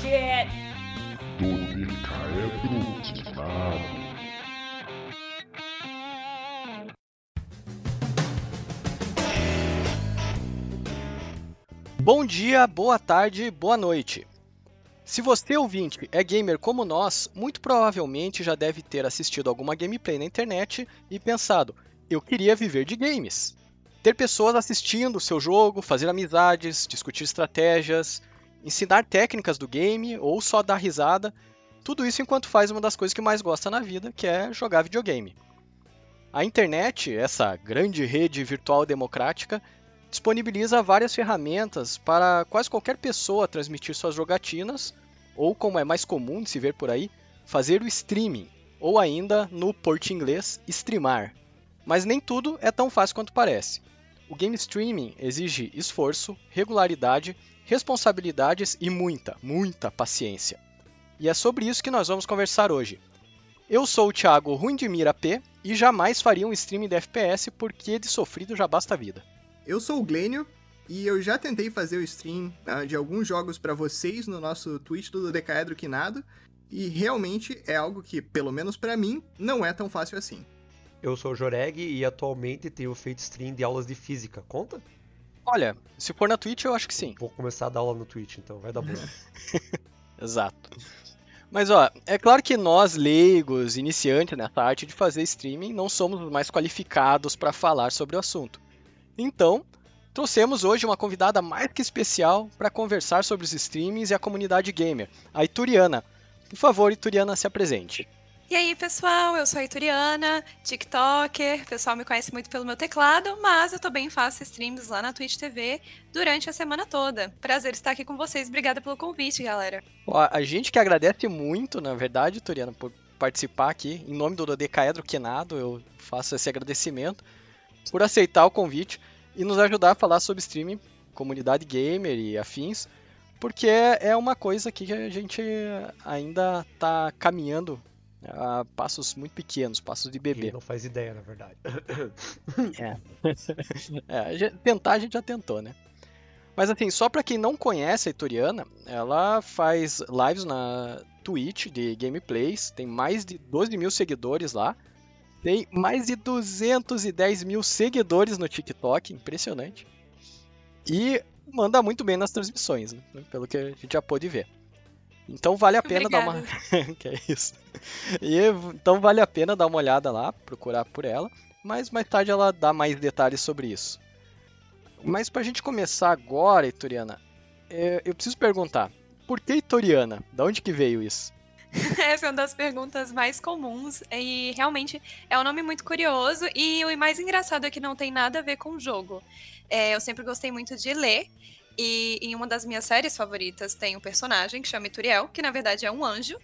Quinado. Bom dia, boa tarde, boa noite. Se você ouvinte é gamer como nós, muito provavelmente já deve ter assistido alguma gameplay na internet e pensado: eu queria viver de games. Ter pessoas assistindo o seu jogo, fazer amizades, discutir estratégias, ensinar técnicas do game ou só dar risada, tudo isso enquanto faz uma das coisas que mais gosta na vida, que é jogar videogame. A internet, essa grande rede virtual democrática, disponibiliza várias ferramentas para quase qualquer pessoa transmitir suas jogatinas, ou como é mais comum de se ver por aí, fazer o streaming, ou ainda, no porte inglês, streamar. Mas nem tudo é tão fácil quanto parece. O game streaming exige esforço, regularidade, responsabilidades e muita, muita paciência. E é sobre isso que nós vamos conversar hoje. Eu sou o Thiago Ruindimira P e jamais faria um streaming de FPS porque de sofrido já basta a vida. Eu sou o Glênio e eu já tentei fazer o stream uh, de alguns jogos para vocês no nosso Twitch do Decaedro Quinado e realmente é algo que, pelo menos para mim, não é tão fácil assim. Eu sou o Joreg e atualmente tenho feito stream de aulas de física. Conta? Olha, se for na Twitch, eu acho que sim. Vou começar a dar aula no Twitch, então vai dar bom. Exato. Mas ó, é claro que nós, leigos, iniciantes nessa arte de fazer streaming, não somos os mais qualificados para falar sobre o assunto. Então, trouxemos hoje uma convidada mais que especial para conversar sobre os streamings e a comunidade gamer, a Ituriana. Por favor, Ituriana, se apresente. E aí, pessoal, eu sou a Ituriana, TikToker. O pessoal me conhece muito pelo meu teclado, mas eu também faço streams lá na Twitch TV durante a semana toda. Prazer estar aqui com vocês. Obrigada pelo convite, galera. A gente que agradece muito, na verdade, Ituriana, por participar aqui. Em nome do Dodecaedro Quenado, eu faço esse agradecimento por aceitar o convite e nos ajudar a falar sobre streaming, comunidade gamer e afins, porque é uma coisa que a gente ainda está caminhando a passos muito pequenos, passos de bebê. Ele não faz ideia, na verdade. é. é. Tentar a gente já tentou, né? Mas assim, só para quem não conhece a Itoriana, ela faz lives na Twitch de gameplays, tem mais de 12 mil seguidores lá, tem mais de 210 mil seguidores no TikTok, impressionante. E manda muito bem nas transmissões, né? pelo que a gente já pôde ver. Então vale a pena Obrigada. dar uma. que é isso. E, então vale a pena dar uma olhada lá, procurar por ela. Mas mais tarde ela dá mais detalhes sobre isso. Mas pra gente começar agora, Itoriana, é, eu preciso perguntar: por que Itoriana? Da onde que veio isso? Essa é uma das perguntas mais comuns e realmente é um nome muito curioso e o mais engraçado é que não tem nada a ver com o jogo. É, eu sempre gostei muito de ler e em uma das minhas séries favoritas tem um personagem que chama Ituriel, que na verdade é um anjo.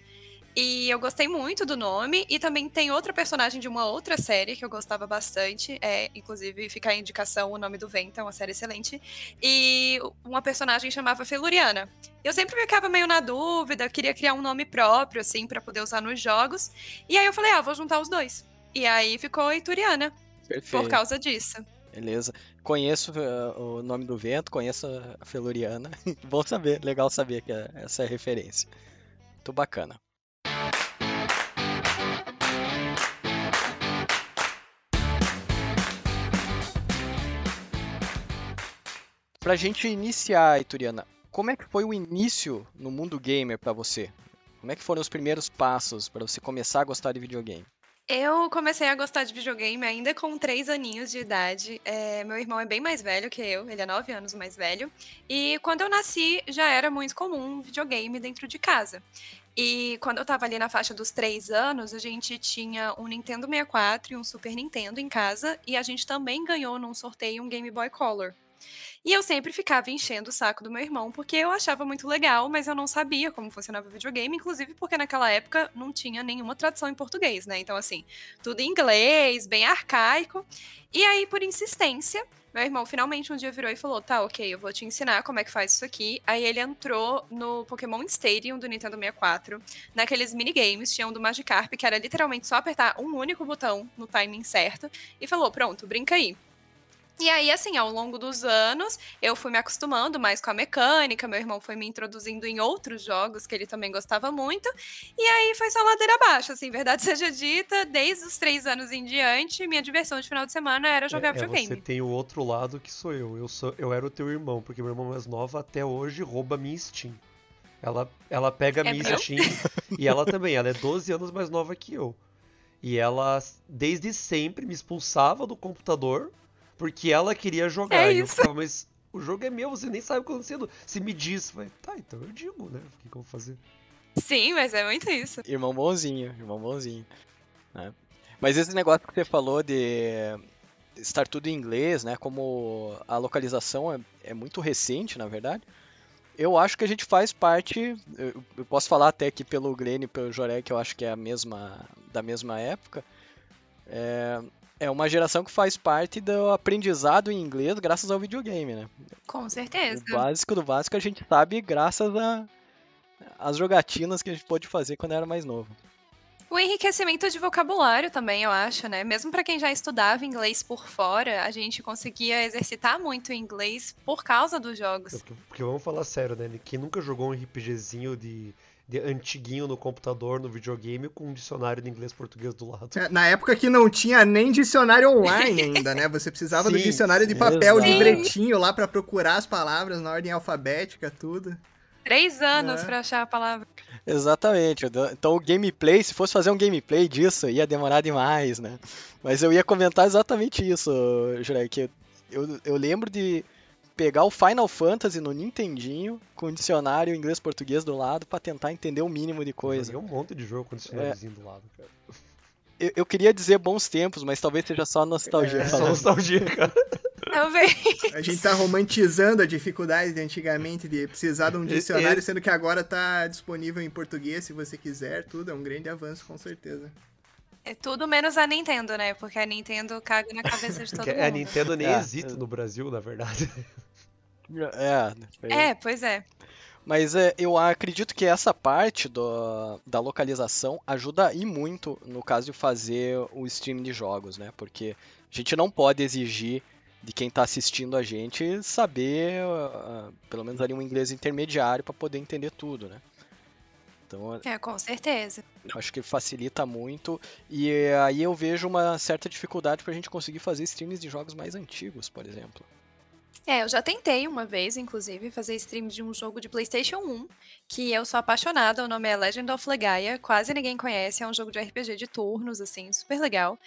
E eu gostei muito do nome. E também tem outra personagem de uma outra série que eu gostava bastante. É, inclusive, fica a indicação O Nome do Vento, é uma série excelente. E uma personagem chamava Feluriana. Eu sempre ficava meio na dúvida, queria criar um nome próprio, assim, para poder usar nos jogos. E aí eu falei, ah, vou juntar os dois. E aí ficou Ituriana. Perfeito. Por causa disso. Beleza. Conheço uh, o nome do vento, conheço a Feluriana. Bom saber, legal saber que é, essa é a referência. Muito bacana. Pra gente iniciar, Ituriana, como é que foi o início no mundo gamer para você? Como é que foram os primeiros passos para você começar a gostar de videogame? Eu comecei a gostar de videogame ainda com três aninhos de idade. É, meu irmão é bem mais velho que eu, ele é nove anos mais velho. E quando eu nasci, já era muito comum videogame dentro de casa. E quando eu tava ali na faixa dos três anos, a gente tinha um Nintendo 64 e um Super Nintendo em casa. E a gente também ganhou num sorteio um Game Boy Color. E eu sempre ficava enchendo o saco do meu irmão, porque eu achava muito legal, mas eu não sabia como funcionava o videogame, inclusive porque naquela época não tinha nenhuma tradução em português, né? Então, assim, tudo em inglês, bem arcaico. E aí, por insistência, meu irmão finalmente um dia virou e falou: Tá, ok, eu vou te ensinar como é que faz isso aqui. Aí ele entrou no Pokémon Stadium do Nintendo 64, naqueles minigames, tinha um do Magikarp, que era literalmente só apertar um único botão no timing certo, e falou: Pronto, brinca aí. E aí, assim, ao longo dos anos, eu fui me acostumando mais com a mecânica, meu irmão foi me introduzindo em outros jogos que ele também gostava muito, e aí foi só ladeira abaixo, assim, verdade seja dita, desde os três anos em diante, minha diversão de final de semana era jogar é, é, videogame. Você tem o outro lado que sou eu. Eu, sou, eu era o teu irmão, porque meu irmão mais nova até hoje rouba minha Steam. Ela, ela pega a É minha meu? Steam e ela também, ela é 12 anos mais nova que eu. E ela, desde sempre, me expulsava do computador porque ela queria jogar. É e eu isso. ficava, mas o jogo é meu, você nem sabe o que tá acontecendo. Se me diz, vai, tá, então eu digo, né? O que, que eu vou fazer? Sim, mas é muito isso. Irmão bonzinho, irmão bonzinho. né? Mas esse negócio que você falou de estar tudo em inglês, né? Como a localização é, é muito recente, na verdade. Eu acho que a gente faz parte. Eu, eu posso falar até aqui pelo Glenn e pelo Joré, que eu acho que é a mesma da mesma época. É, é uma geração que faz parte do aprendizado em inglês graças ao videogame, né? Com certeza. O básico do básico a gente sabe graças a as jogatinas que a gente pôde fazer quando era mais novo. O enriquecimento de vocabulário também, eu acho, né? Mesmo para quem já estudava inglês por fora, a gente conseguia exercitar muito o inglês por causa dos jogos. Porque, porque vamos falar sério, né? Quem nunca jogou um RPGzinho de, de antiguinho no computador, no videogame, com um dicionário de inglês e português do lado? É, Na época que não tinha nem dicionário online ainda, né? Você precisava do Sim, dicionário de papel, exato. livretinho lá pra procurar as palavras na ordem alfabética, tudo. Três anos É. pra achar a palavra. Exatamente. Então o gameplay, se fosse fazer um gameplay disso, ia demorar demais, né? Mas eu ia comentar exatamente isso, Jurek. que Eu, eu lembro de pegar o Final Fantasy no Nintendinho com o dicionário inglês-português do lado pra tentar entender o mínimo de coisa. Joguei um monte de jogo com dicionáriozinho do lado, cara. Eu, eu queria dizer bons tempos, mas talvez seja só nostalgia. É, Só nostalgia, cara. Talvez. A gente tá romantizando a dificuldade de antigamente de precisar de um dicionário, sendo que agora tá disponível em português se você quiser, tudo. É um grande avanço, com certeza. É tudo menos a Nintendo, né? Porque a Nintendo caga na cabeça de todo mundo. a Nintendo nem É. existe no Brasil, na verdade. É, foi- É, pois é. Mas é, eu acredito que essa parte do, da localização ajuda e muito no caso de fazer o stream de jogos, né? Porque a gente não pode exigir de quem está assistindo a gente saber, ah, pelo menos ali um inglês intermediário para poder entender tudo, né? Então É, com certeza. acho que facilita muito e aí eu vejo uma certa dificuldade para a gente conseguir fazer streams de jogos mais antigos, por exemplo. É, eu já tentei uma vez, inclusive, fazer stream de um jogo de PlayStation 1, que eu sou apaixonada. O nome é Legend of Legaia. Quase ninguém conhece. É um jogo de RPG de turnos, assim, super legal.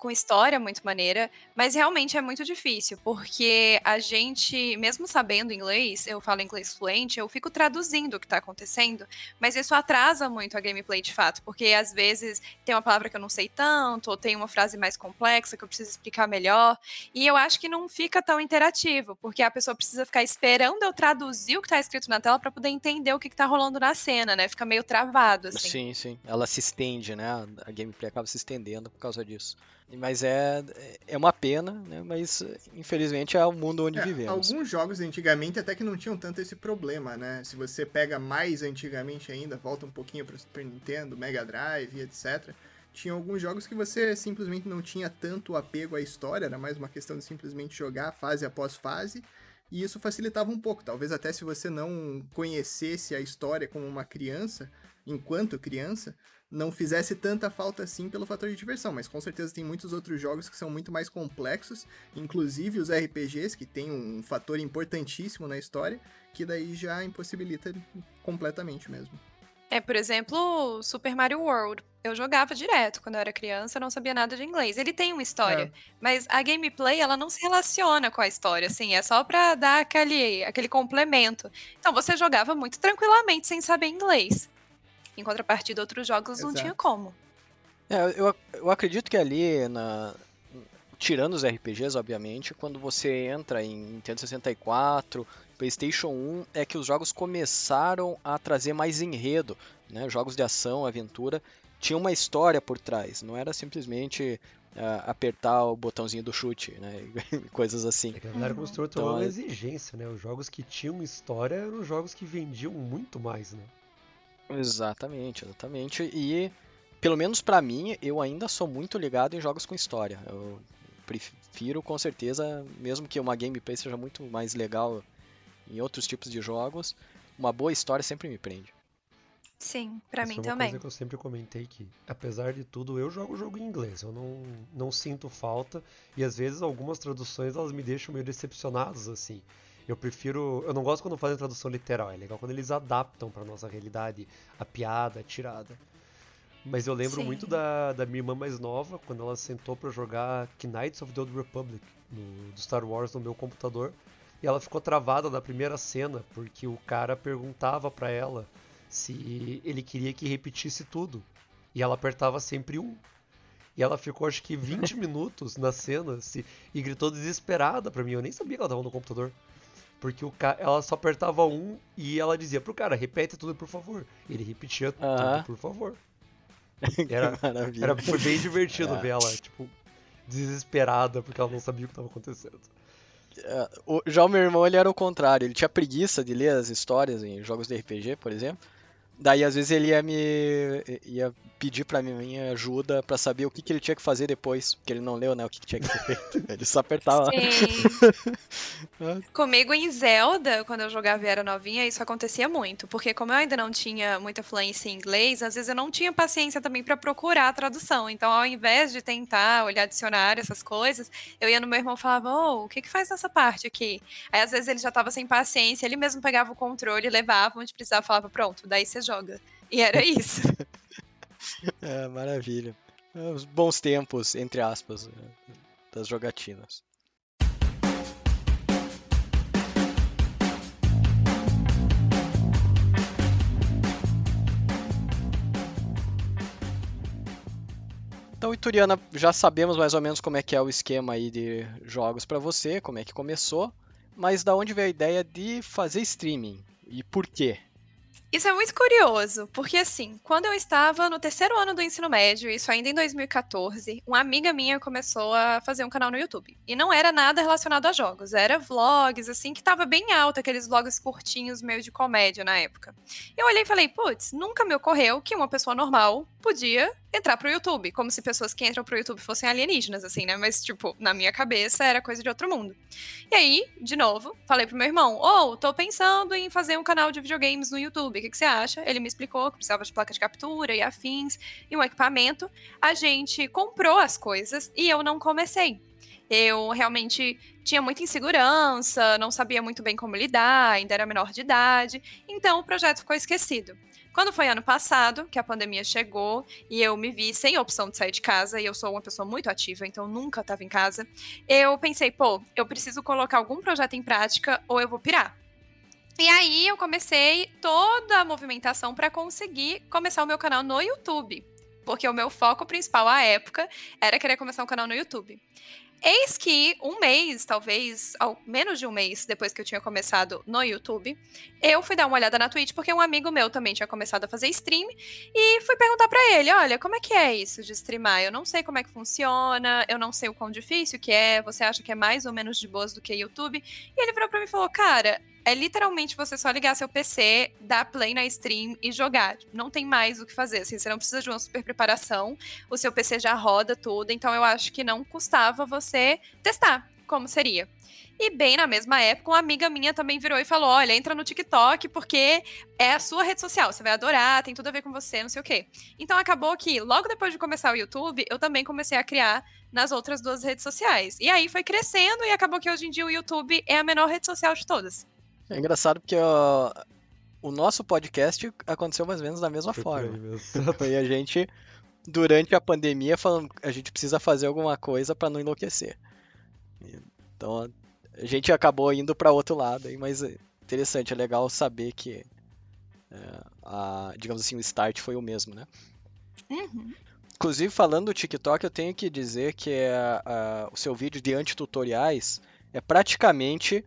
Com história muito maneira, mas realmente é muito difícil, porque a gente, mesmo sabendo inglês, eu falo inglês fluente, eu fico traduzindo o que tá acontecendo, mas isso atrasa muito a gameplay de fato, porque às vezes tem uma palavra que eu não sei tanto, ou tem uma frase mais complexa que eu preciso explicar melhor, e eu acho que não fica tão interativo, porque a pessoa precisa ficar esperando eu traduzir o que tá escrito na tela para poder entender o que, que tá rolando na cena, né? Fica meio travado, assim. Sim, sim. Ela se estende, né? A gameplay acaba se estendendo por causa disso. Mas é, é uma pena, né? Mas infelizmente é o mundo onde É, vivemos. alguns jogos antigamente até que não tinham tanto esse problema, né? Se você pega mais antigamente ainda, volta um pouquinho para Super Nintendo, Mega Drive, etc. Tinha alguns jogos que você simplesmente não tinha tanto apego à história, era mais uma questão de simplesmente jogar fase após fase. E isso facilitava um pouco. Talvez até se você não conhecesse a história como uma criança, enquanto criança, não fizesse tanta falta assim pelo fator de diversão. Mas com certeza tem muitos outros jogos que são muito mais complexos inclusive os RPGs, que tem um fator importantíssimo na história, que daí já impossibilita completamente mesmo. É, por exemplo, Super Mario World. Eu jogava direto quando eu era criança, não sabia nada de inglês. Ele tem uma história, É. mas a gameplay ela não se relaciona com a história, assim, é só pra dar aquele, aquele complemento. Então você jogava muito tranquilamente sem saber inglês. Em contrapartida, outros jogos não Exato. tinha como. É, eu, eu acredito que ali, na, tirando os RPGs, obviamente, quando você entra em Nintendo 64, PlayStation 1, é que os jogos começaram a trazer mais enredo, né? Jogos de ação, aventura, tinha uma história por trás, não era simplesmente ah, apertar o botãozinho do chute, né? Coisas assim. É que a galera Então, uma é- exigência, né? Os jogos que tinham história eram os jogos que vendiam muito mais, né? Exatamente, exatamente. E pelo menos pra mim, eu ainda sou muito ligado em jogos com história. Eu pref- prefiro com certeza, mesmo que uma gameplay seja muito mais legal em outros tipos de jogos, uma boa história sempre me prende. Sim, pra Isso mim é uma também. coisa que eu sempre comentei que, apesar de tudo, eu jogo o jogo em inglês. Eu não, não sinto falta. E às vezes algumas traduções elas me deixam meio decepcionados, assim. Eu prefiro. Eu não gosto quando fazem tradução literal. É legal quando eles adaptam pra nossa realidade a piada, a tirada. Mas eu lembro Sim. muito da, da minha irmã mais nova, quando ela sentou pra jogar Knights of the Old Republic no, do Star Wars no meu computador. E ela ficou travada na primeira cena, porque o cara perguntava pra ela se ele queria que repetisse tudo. E ela apertava sempre um. E ela ficou acho que 20 minutos na cena se, e gritou desesperada pra mim. Eu nem sabia que ela tava no computador. Porque o ca... ela só apertava um e ela dizia pro cara, repete tudo por favor. Ele repetia tudo por favor. Era, era, foi bem divertido É. ver ela, tipo, desesperada porque ela não sabia o que estava acontecendo. O- já o meu irmão, ele era o contrário. Ele tinha preguiça de ler as histórias em jogos de RPG, por exemplo. Daí, às vezes, ele ia me ia pedir pra mim minha ajuda pra saber o que, que ele tinha que fazer depois. Porque ele não leu, né, o que, que tinha que ser feito. Ele só apertava. Comigo em Zelda, quando eu jogava e era novinha, isso acontecia muito. Porque como eu ainda não tinha muita fluência em inglês, às vezes eu não tinha paciência também pra procurar a tradução. Então, ao invés de tentar olhar dicionário, essas coisas, eu ia no meu irmão e falava, ô, o que que faz nessa parte aqui? Aí, às vezes, ele já tava sem paciência, ele mesmo pegava o controle, levava onde precisava, falava, pronto, daí você joga. E era isso. É, maravilha. É, Os bons tempos, entre aspas, é, das jogatinas. Então, Ituriana, já sabemos mais ou menos como é que é o esquema aí de jogos pra você, como é que começou, mas da onde veio a ideia de fazer streaming e por quê? Isso é muito curioso, porque assim, quando eu estava no terceiro ano do ensino médio, isso ainda em 2014, uma amiga minha começou a fazer um canal no YouTube. E não era nada relacionado a jogos, era vlogs, assim, que tava bem alto, aqueles vlogs curtinhos, meio de comédia na época. Eu olhei e falei, putz, nunca me ocorreu que uma pessoa normal podia entrar pro YouTube, como se pessoas que entram pro YouTube fossem alienígenas, assim, né? Mas, tipo, na minha cabeça era coisa de outro mundo. E aí, de novo, falei pro meu irmão: Ô, tô pensando em fazer um canal de videogames no YouTube. O que, que você acha? Ele me explicou que precisava de placa de captura e afins e um equipamento. A gente comprou as coisas e eu não comecei. Eu realmente tinha muita insegurança, não sabia muito bem como lidar, ainda era menor de idade, então o projeto ficou esquecido. Quando foi ano passado, que a pandemia chegou e eu me vi sem opção de sair de casa, e eu sou uma pessoa muito ativa, então nunca estava em casa, eu pensei, pô, eu preciso colocar algum projeto em prática ou eu vou pirar. E aí eu comecei toda a movimentação para conseguir começar o meu canal no YouTube, porque o meu foco principal à época era querer começar um canal no YouTube. Eis que um mês, talvez, ao menos de um mês depois que eu tinha começado no YouTube, eu fui dar uma olhada na Twitch porque um amigo meu também tinha começado a fazer stream e fui perguntar pra ele, olha, como é que é isso de streamar? Eu não sei como é que funciona, eu não sei o quão difícil que é, você acha que é mais ou menos de boas do que YouTube? E ele virou pra mim e falou, cara, é literalmente você só ligar seu PC, dar play na stream e jogar. Não tem mais o que fazer. Assim, você não precisa de uma super preparação. O seu PC já roda tudo. Então eu acho que não custava você testar como seria. E bem na mesma época, uma amiga minha também virou e falou: olha, entra no TikTok porque é a sua rede social, você vai adorar, tem tudo a ver com você, não sei o quê. Então acabou que, logo depois de começar o YouTube, eu também comecei a criar nas outras duas redes sociais. E aí foi crescendo e acabou que hoje em dia o YouTube é a menor rede social de todas. É engraçado porque ó, o nosso podcast aconteceu mais ou menos da mesma Foi forma. Foi a gente, durante a pandemia, falando a gente precisa fazer alguma coisa para não enlouquecer. Então a gente acabou indo para outro lado, aí, mas é interessante, é legal saber que, é, a, digamos assim, o start foi o mesmo, né? Uhum. Inclusive, falando do TikTok, eu tenho que dizer que é, a- o seu vídeo de antitutoriais é praticamente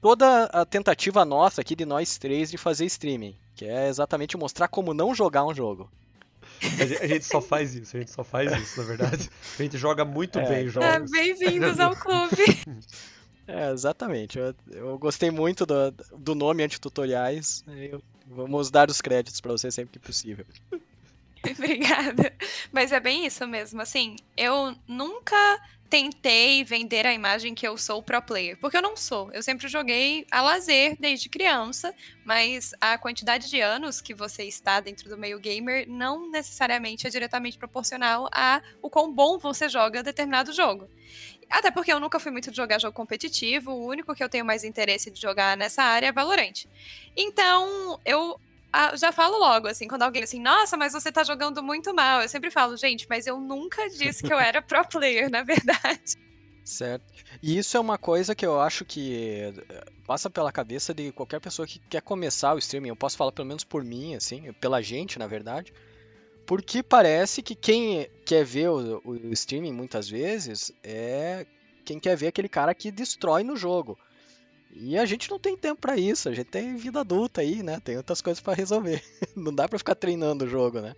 toda a tentativa nossa aqui de nós três de fazer streaming, que é exatamente mostrar como não jogar um jogo. A gente, só faz isso, a gente só faz isso, na verdade. A gente joga muito É. bem É, jogos. Bem-vindos ao clube. É, exatamente. Eu, eu gostei muito do, do nome antitutoriais. Eu, vamos dar os créditos para você sempre que possível. Obrigada. Mas é bem isso mesmo. Assim, eu nunca tentei vender a imagem que eu sou pro player, porque eu não sou. Eu sempre joguei a lazer desde criança, mas a quantidade de anos que você está dentro do meio gamer não necessariamente é diretamente proporcional a o quão bom você joga determinado jogo. Até porque eu nunca fui muito de jogar jogo competitivo, o único que eu tenho mais interesse de jogar nessa área é Valorant. Então, eu ah, já falo logo, assim, quando alguém assim, nossa, mas você tá jogando muito mal. Eu sempre falo, gente, mas eu nunca disse que eu era pro player, na verdade. Certo. E isso é uma coisa que eu acho que eh, passa pela cabeça de qualquer pessoa que quer começar o streaming. Eu posso falar pelo menos por mim, assim, pela gente, na verdade. Porque parece que quem quer ver o, o streaming muitas vezes é quem quer ver aquele cara que destrói no jogo. E a gente não tem tempo para isso, a gente tem vida adulta aí, né? Tem outras coisas para resolver. Não dá para ficar treinando o jogo, né?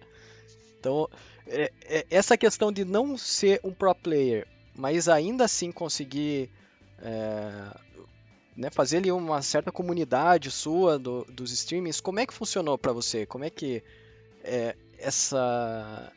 Então, é, é, essa questão de não ser um pro player, mas ainda assim conseguir é, né, fazer ali uma certa comunidade sua do, dos streamings, como é que funcionou para você? Como é que é, essa,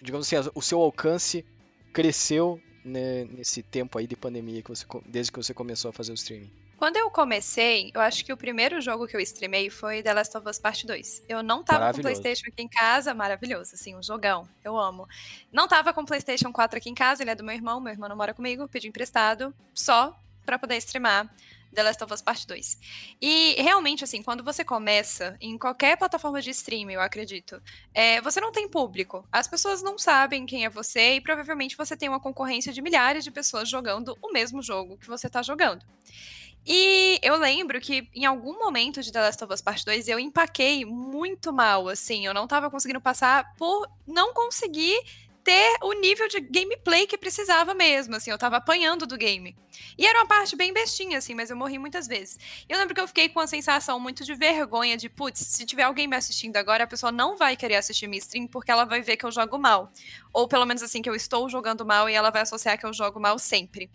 digamos assim, o seu alcance cresceu né, nesse tempo aí de pandemia que você, desde que você começou a fazer o streaming? Quando eu comecei, eu acho que o primeiro jogo que eu streamei foi The Last of Us Part 2. Eu não tava com PlayStation aqui em casa, maravilhoso, assim, um jogão, eu amo. Não tava com PlayStation 4 aqui em casa, ele é do meu irmão, meu irmão não mora comigo, pedi emprestado, só para poder streamar The Last of Us Part 2. E realmente, assim, quando você começa em qualquer plataforma de streaming, eu acredito, é, você não tem público. As pessoas não sabem quem é você e provavelmente você tem uma concorrência de milhares de pessoas jogando o mesmo jogo que você está jogando. E eu lembro que em algum momento de The Last of Us Part 2 eu empaquei muito mal, assim, eu não tava conseguindo passar por não conseguir ter o nível de gameplay que precisava mesmo, assim, eu tava apanhando do game. E era uma parte bem bestinha, assim, mas eu morri muitas vezes. Eu lembro que eu fiquei com a sensação muito de vergonha, de, putz, se tiver alguém me assistindo agora, a pessoa não vai querer assistir minha stream porque ela vai ver que eu jogo mal. Ou pelo menos assim, que eu estou jogando mal e ela vai associar que eu jogo mal sempre.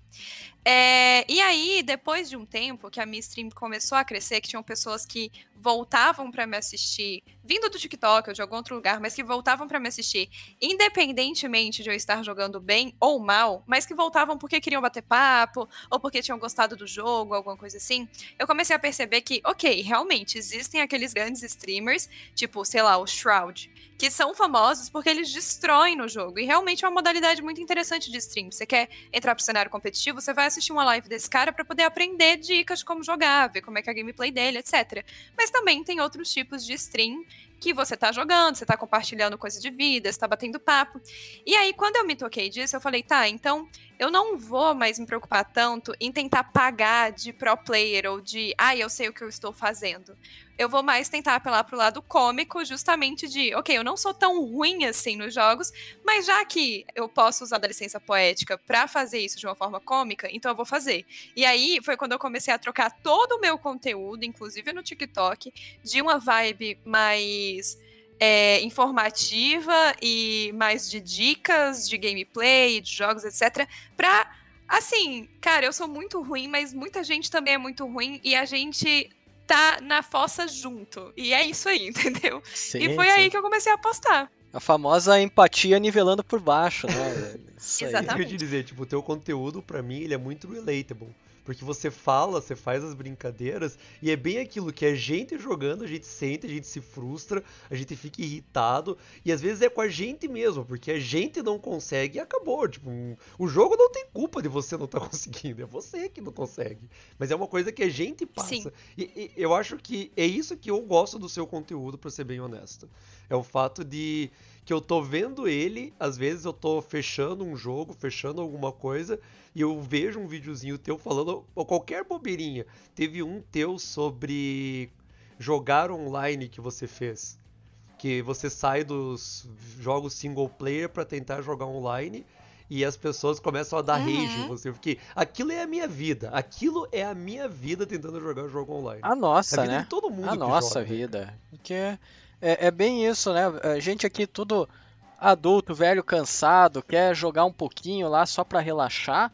É, e aí, depois de um tempo que a minha stream começou a crescer, que tinham pessoas que voltavam para me assistir, vindo do TikTok ou de algum outro lugar, mas que voltavam para me assistir, independentemente de eu estar jogando bem ou mal, mas que voltavam porque queriam bater papo ou porque tinham gostado do jogo, alguma coisa assim, eu comecei a perceber que, ok, realmente existem aqueles grandes streamers, tipo, sei lá, o Shroud, que são famosos porque eles destroem no jogo. E realmente é uma modalidade muito interessante de stream. Você quer entrar pro cenário competitivo, você vai assistir uma live desse cara para poder aprender dicas de como jogar, ver como é que é a gameplay dele, etc. Mas também tem outros tipos de stream que você tá jogando, você tá compartilhando coisa de vida, você tá batendo papo. E aí, quando eu me toquei disso, eu falei, tá, então eu não vou mais me preocupar tanto em tentar pagar de pro player ou de, ah, eu sei o que eu estou fazendo. Eu vou mais tentar apelar pro lado cômico, justamente de, ok, eu não sou tão ruim assim nos jogos, mas já que eu posso usar da licença poética para fazer isso de uma forma cômica, então eu vou fazer. E aí foi quando eu comecei a trocar todo o meu conteúdo, inclusive no TikTok, de uma vibe mais é, informativa e mais de dicas de gameplay, de jogos, etc. Pra, assim, cara, eu sou muito ruim, mas muita gente também é muito ruim e a gente tá na fossa junto. E é isso aí, entendeu? Sim, e foi sim. aí que eu comecei a apostar. A famosa empatia nivelando por baixo, né? Isso Exatamente. Aí. Eu te dizer, tipo, o teu conteúdo, para mim, ele é muito relatable. Porque você fala, você faz as brincadeiras, e é bem aquilo que a gente jogando, a gente sente, a gente se frustra, a gente fica irritado, e às vezes é com a gente mesmo, porque a gente não consegue e acabou. Tipo, um, o jogo não tem culpa de você não estar tá conseguindo, é você que não consegue. Mas é uma coisa que a gente passa. E, e, eu acho que é isso que eu gosto do seu conteúdo, pra ser bem honesto. É o fato de que eu tô vendo ele, às vezes eu tô fechando um jogo, fechando alguma coisa, e eu vejo um videozinho teu falando ou qualquer bobeirinha. Teve um teu sobre jogar online que você fez. Que você sai dos jogos single player para tentar jogar online e as pessoas começam a dar uhum. rage em você. Porque aquilo é a minha vida. Aquilo é a minha vida tentando jogar o jogo online. A nossa, a vida né? De todo mundo a nossa joga. vida. Porque é, é bem isso, né? A gente aqui tudo adulto, velho, cansado, quer jogar um pouquinho lá só pra relaxar.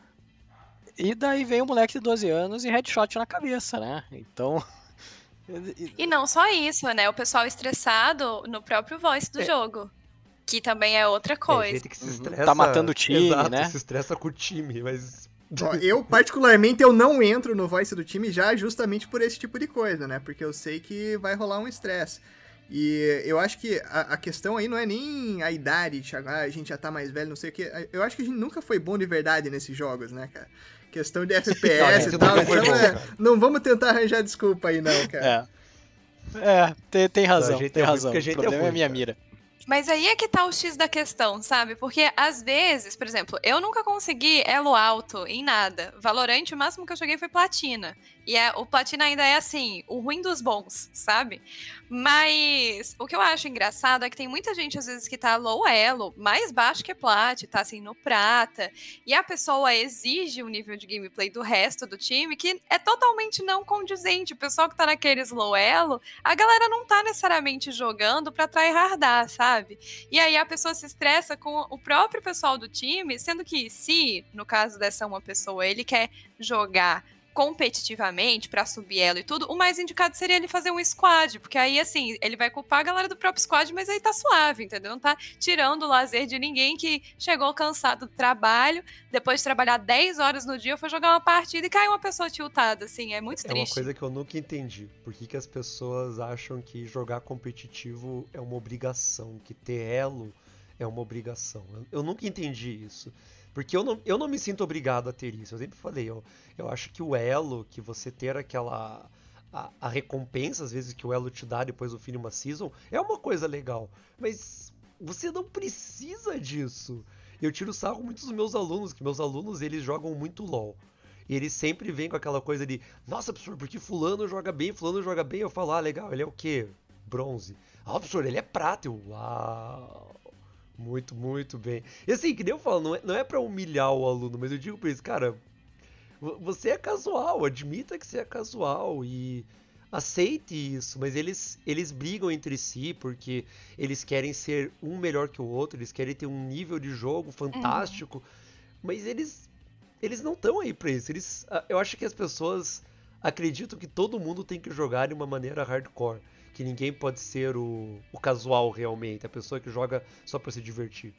E daí vem o um moleque de 12 anos e headshot na cabeça, né? Então. E não só isso, né? O pessoal estressado no próprio voice do é. jogo. Que também é outra É, coisa. gente que se Uhum. estressa. Tá matando o time, Exato, né? Se estressa com o time, mas. Eu, particularmente, eu não entro no voice do time já justamente por esse tipo de coisa, né? Porque eu sei que vai rolar um estresse. E eu acho que a, a questão aí não é nem a idade, ah, a gente já tá mais velho, não sei o que. Eu acho que a gente nunca foi bom de verdade nesses jogos, né, cara? Questão de Não, FPS gente e tal. Então, bom, é, não vamos tentar arranjar desculpa aí, não, cara. É. É, tem, tem razão, a gente tem é ruim razão. porque a O gente é problema é, a ruim, minha cara. mira. Mas aí é que tá o X da questão, sabe? Porque às vezes, por exemplo, eu nunca consegui elo alto em nada. Valorante, o máximo que eu cheguei foi platina. E é, o platina ainda é assim, o ruim dos bons, sabe? Mas o que eu acho engraçado é que tem muita gente, às vezes, que tá low elo, mais baixo que plat, tá assim no prata. E a pessoa exige um nível de gameplay do resto do time que é totalmente não condizente. O pessoal que tá naqueles low elo, a galera não tá necessariamente jogando pra tryhardar, sabe? E aí a pessoa se estressa com o próprio pessoal do time, sendo que se, no caso dessa uma pessoa, ele quer jogar competitivamente pra subir elo e tudo, o mais indicado seria ele fazer um squad, porque aí assim, ele vai culpar a galera do próprio squad, mas aí tá suave, entendeu? Não tá tirando o lazer de ninguém que chegou cansado do trabalho, depois de trabalhar 10 horas no dia, foi jogar uma partida e caiu uma pessoa tiltada, assim, é muito É uma triste. coisa que eu nunca entendi. Por que, que as pessoas acham que jogar competitivo é uma obrigação, que ter elo é uma obrigação? Eu, eu nunca entendi isso. Porque eu não, eu não me sinto obrigado a ter isso. Eu sempre falei, eu, eu acho que o elo, que você ter aquela. A, a recompensa, às vezes, que o elo te dá depois do fim de uma season, é uma coisa legal. Mas você não precisa disso. Eu tiro sarro muito dos meus alunos, que meus alunos eles jogam muito LOL. E eles sempre vêm com aquela coisa de, nossa, professor, porque fulano joga bem, fulano joga bem. Eu falo, ah, legal, ele é o quê? Bronze. Ah, professor, ele é prata. Eu, uau. Muito, muito bem. E assim, que nem eu falo, não é, não é pra humilhar o aluno, mas eu digo pra eles, cara, vo- você é casual, admita que você é casual e aceite isso, mas eles, eles brigam entre si porque eles querem ser um melhor que o outro, eles querem ter um nível de jogo fantástico, mas eles eles não estão aí pra isso. Eles, ah, eu acho que as pessoas acreditam que todo mundo tem que jogar de uma maneira hardcore, que ninguém pode ser o, o casual realmente, a pessoa que joga só pra se divertir.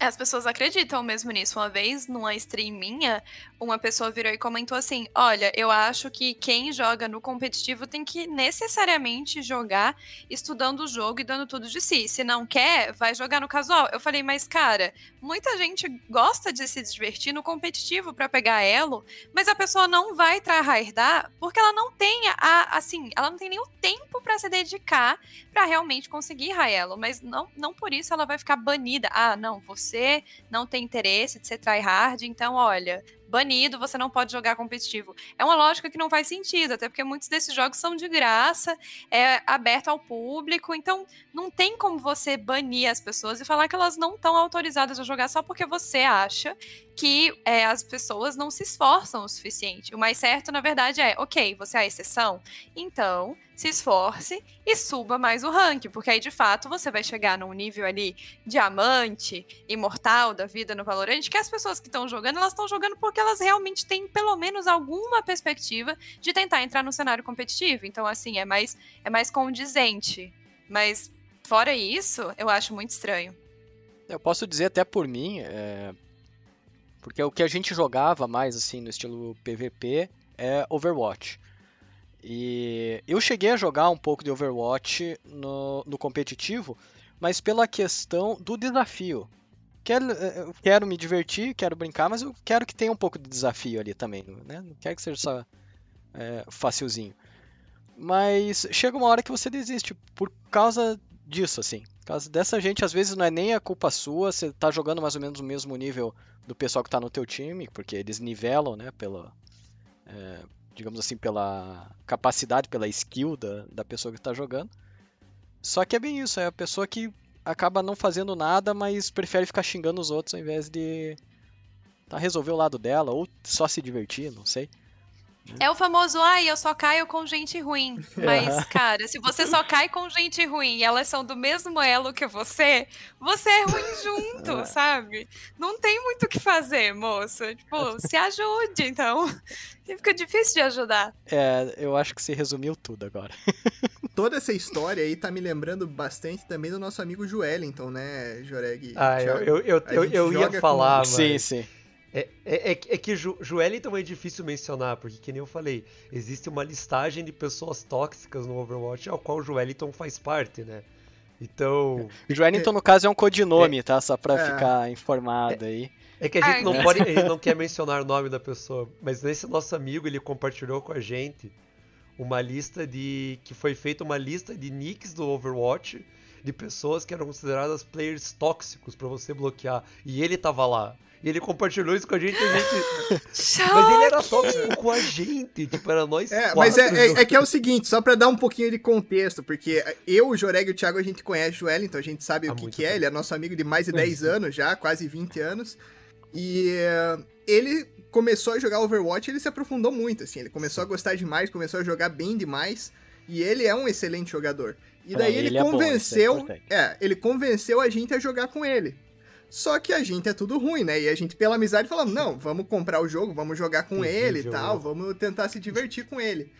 As pessoas acreditam mesmo nisso. Uma vez, numa stream minha, uma pessoa virou e comentou assim: Olha, eu acho que quem joga no competitivo tem que necessariamente jogar estudando o jogo e dando tudo de si. Se não quer, vai jogar no casual. Eu falei, mas cara, muita gente gosta de se divertir no competitivo pra pegar elo, mas a pessoa não vai tryhardar porque ela não tem a, assim, ela não tem nem o tempo pra se dedicar pra realmente conseguir raelo, mas não, não por isso ela vai ficar banida. Ah, não, você não tem interesse de ser tryhard, então olha, banido, você não pode jogar competitivo. É uma lógica que não faz sentido, até porque muitos desses jogos são de graça, é aberto ao público, então não tem como você banir as pessoas e falar que elas não estão autorizadas a jogar só porque você acha que é, as pessoas não se esforçam o suficiente. O mais certo, na verdade, é, ok, você é a exceção, então se esforce e suba mais o ranking, porque aí de fato você vai chegar num nível ali diamante, imortal da vida no Valorant, que as pessoas que estão jogando, elas estão jogando porque elas realmente têm pelo menos alguma perspectiva de tentar entrar no cenário competitivo. Então assim, é mais é mais condizente. Mas fora isso, eu acho muito estranho. Eu posso dizer até por mim, é, porque o que a gente jogava mais assim no estilo PVP é Overwatch. E eu cheguei a jogar um pouco de Overwatch no, no competitivo, mas pela questão do desafio. Quero, eh, eu quero me divertir, quero brincar, mas eu quero que tenha um pouco de desafio ali também, né? Não quero que seja só é, facilzinho. Mas chega uma hora que você desiste por causa disso, assim. Por causa dessa gente, às vezes não é nem a culpa sua, você tá jogando mais ou menos no mesmo nível do pessoal que tá no teu time, porque eles nivelam, né, pela, é, digamos assim, pela capacidade, pela skill da, da pessoa que tá jogando. Só que é bem isso, é a pessoa que acaba não fazendo nada, mas prefere ficar xingando os outros ao invés de tá, resolver o lado dela, ou só se divertir, não sei. É o famoso, ai, eu só caio com gente ruim. Mas, Aham. cara, se você só cai com gente ruim e elas são do mesmo elo que você, você é ruim junto, sabe? Não tem muito o que fazer, moça. Tipo, se ajude, então. Fica difícil de ajudar. É, eu acho que você resumiu tudo agora. Toda essa história aí tá me lembrando bastante também do nosso amigo Joelinton, né, Joreg? e Ah, eu, eu, eu, eu, ia com- falar, mas... sim, sim. É, é, é que- é Joelinton é difícil mencionar, porque, que nem eu falei, existe uma listagem de pessoas tóxicas no Overwatch, ao qual o Joelinton faz parte, né? Então, Joelinton, no caso, é um codinome, tá? Só pra É. ficar informado aí. é que a gente Ah, não então- pode, a gente não quer mencionar o nome da pessoa, mas esse nosso amigo, ele compartilhou com a gente uma lista de, que foi feita uma lista de nicks do Overwatch, de pessoas que eram consideradas players tóxicos pra você bloquear, e ele tava lá. E ele compartilhou isso com a gente, e a gente Mas ele era tóxico com a gente, tipo, era nós É, quatro. mas é, é- é que é o seguinte, só pra dar um pouquinho de contexto, porque eu, o Joreg e o Thiago, a gente conhece o Wellington, a gente sabe Há o que, que é, ele é nosso amigo de mais de 10 Uhum. anos já, quase 20 anos, e eh, ele começou a jogar Overwatch e ele se aprofundou muito, assim, ele começou a gostar demais, começou a jogar bem demais, e ele é um excelente jogador. E daí ele, ele é bom, é convenceu, é, ele convenceu a gente a jogar com ele. Só que a gente é tudo ruim, né? E a gente, pela amizade, falamos, não, vamos comprar o jogo, vamos jogar com Que ele e tal, vamos tentar se divertir com ele.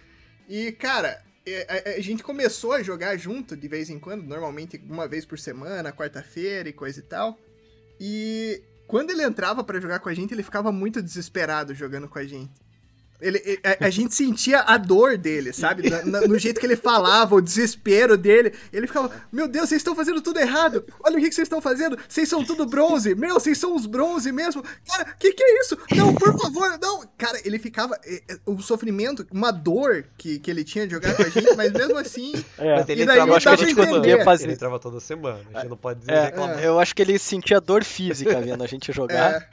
E, cara, a, a gente começou a jogar junto de vez em quando, normalmente uma vez por semana, quarta-feira e coisa e tal. E quando ele entrava pra jogar com a gente, ele ficava muito desesperado jogando com a gente. Ele, a, a gente sentia a dor dele, sabe? Na- na- no jeito que ele falava, o desespero dele. Ele ficava, meu Deus, vocês estão fazendo tudo errado. Olha o que, que vocês estão fazendo. Vocês são tudo bronze. Meu, vocês são os bronze mesmo. Cara, que que é isso? Não, por favor, não. Cara, ele ficava. é, é, O sofrimento, uma dor que, que ele tinha de jogar com a gente, mas mesmo assim. É, Mas ele E daí entrava eu acho que a gente conseguia fazer. Ele entrava toda semana, a gente não pode dizer É, reclamar. eu acho que ele sentia dor física vendo a gente jogar. É,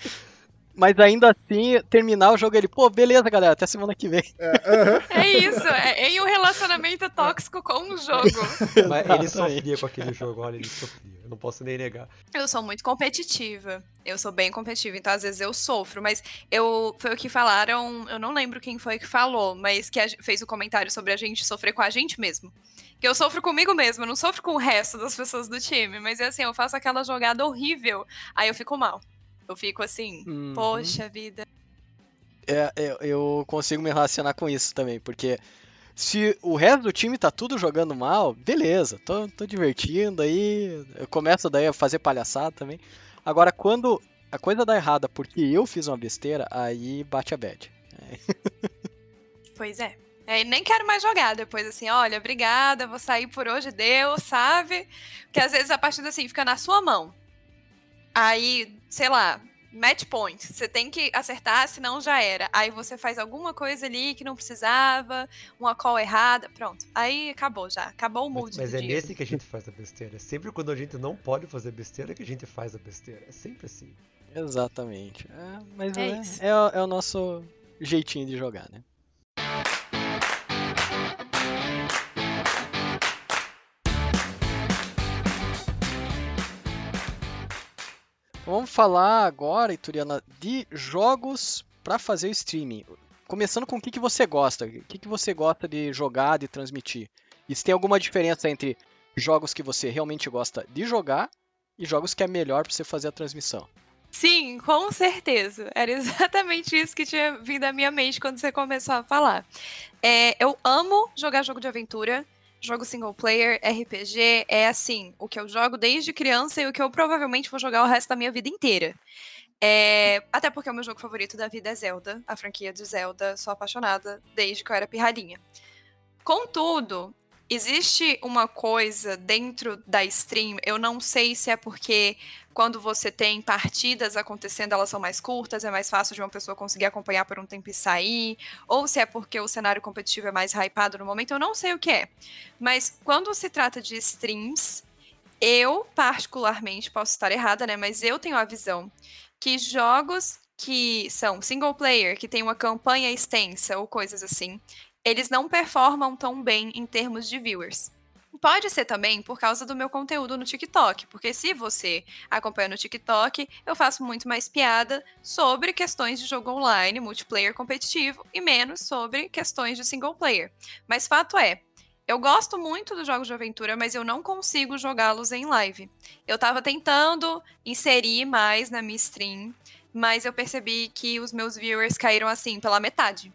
Mas ainda assim, terminar o jogo, ele, pô, beleza, galera, até semana que vem. é, aham. É isso, é em um relacionamento tóxico com o jogo. Mas ele sofria com aquele jogo, olha, ele sofria. Eu não posso nem negar. Eu sou muito competitiva. Eu sou bem competitiva, então às vezes eu sofro, mas eu foi o que falaram, eu não lembro quem foi que falou, mas que a fez o comentário sobre a gente sofrer com a gente mesmo. Que eu sofro comigo mesmo, eu não sofro com o resto das pessoas do time, mas é assim, eu faço aquela jogada horrível, aí eu fico mal. Eu fico assim, Uhum. poxa vida. É, eu, eu consigo me relacionar com isso também, porque se o resto do time tá tudo jogando mal, beleza, tô, tô divertindo aí, eu começo daí a fazer palhaçada também. Agora, quando a coisa dá errada porque eu fiz uma besteira, aí bate a bad. Pois é. É, nem quero mais jogar depois, assim, olha, obrigada, vou sair por hoje, deu, sabe? Porque às vezes a partida, assim, fica na sua mão. Aí, sei lá, match point, você tem que acertar, senão já era. Aí você faz alguma coisa ali que não precisava, uma call errada, pronto. Aí acabou já, acabou o Mas, mood mas do é dia. nesse que a gente faz a besteira. É sempre quando a gente não pode fazer besteira que a gente faz a besteira. É sempre assim. Exatamente. É, mas É é, é o- é o nosso jeitinho de jogar, né? Vamos falar agora, Ituriana, de jogos para fazer o streaming. Começando com o que, que você gosta. O que, que você gosta de jogar, de transmitir? E se tem alguma diferença entre jogos que você realmente gosta de jogar e jogos que é melhor para você fazer a transmissão? Sim, com certeza. Era exatamente isso que tinha vindo à minha mente quando você começou a falar. É, eu amo jogar jogo de aventura, jogo single player, RPG, é assim, o que eu jogo desde criança e o que eu provavelmente vou jogar o resto da minha vida inteira. É, até porque o meu jogo favorito da vida é Zelda, a franquia de Zelda, sou apaixonada desde que eu era pirralhinha. Contudo, existe uma coisa dentro da stream, eu não sei se é porque quando você tem partidas acontecendo, elas são mais curtas, é mais fácil de uma pessoa conseguir acompanhar por um tempo e sair, ou se é porque o cenário competitivo é mais hypado no momento, eu não sei o que é. Mas quando se trata de streams, eu particularmente posso estar errada, né? Mas eu tenho a visão que jogos que são single player, que tem uma campanha extensa ou coisas assim, eles não performam tão bem em termos de viewers. Pode ser também por causa do meu conteúdo no TikTok, porque se você acompanha no TikTok, eu faço muito mais piada sobre questões de jogo online, multiplayer competitivo e menos sobre questões de single player. Mas fato é, eu gosto muito dos jogos de aventura, mas eu não consigo jogá-los em live. Eu tava tentando inserir mais na minha stream, mas eu percebi que os meus viewers caíram assim pela metade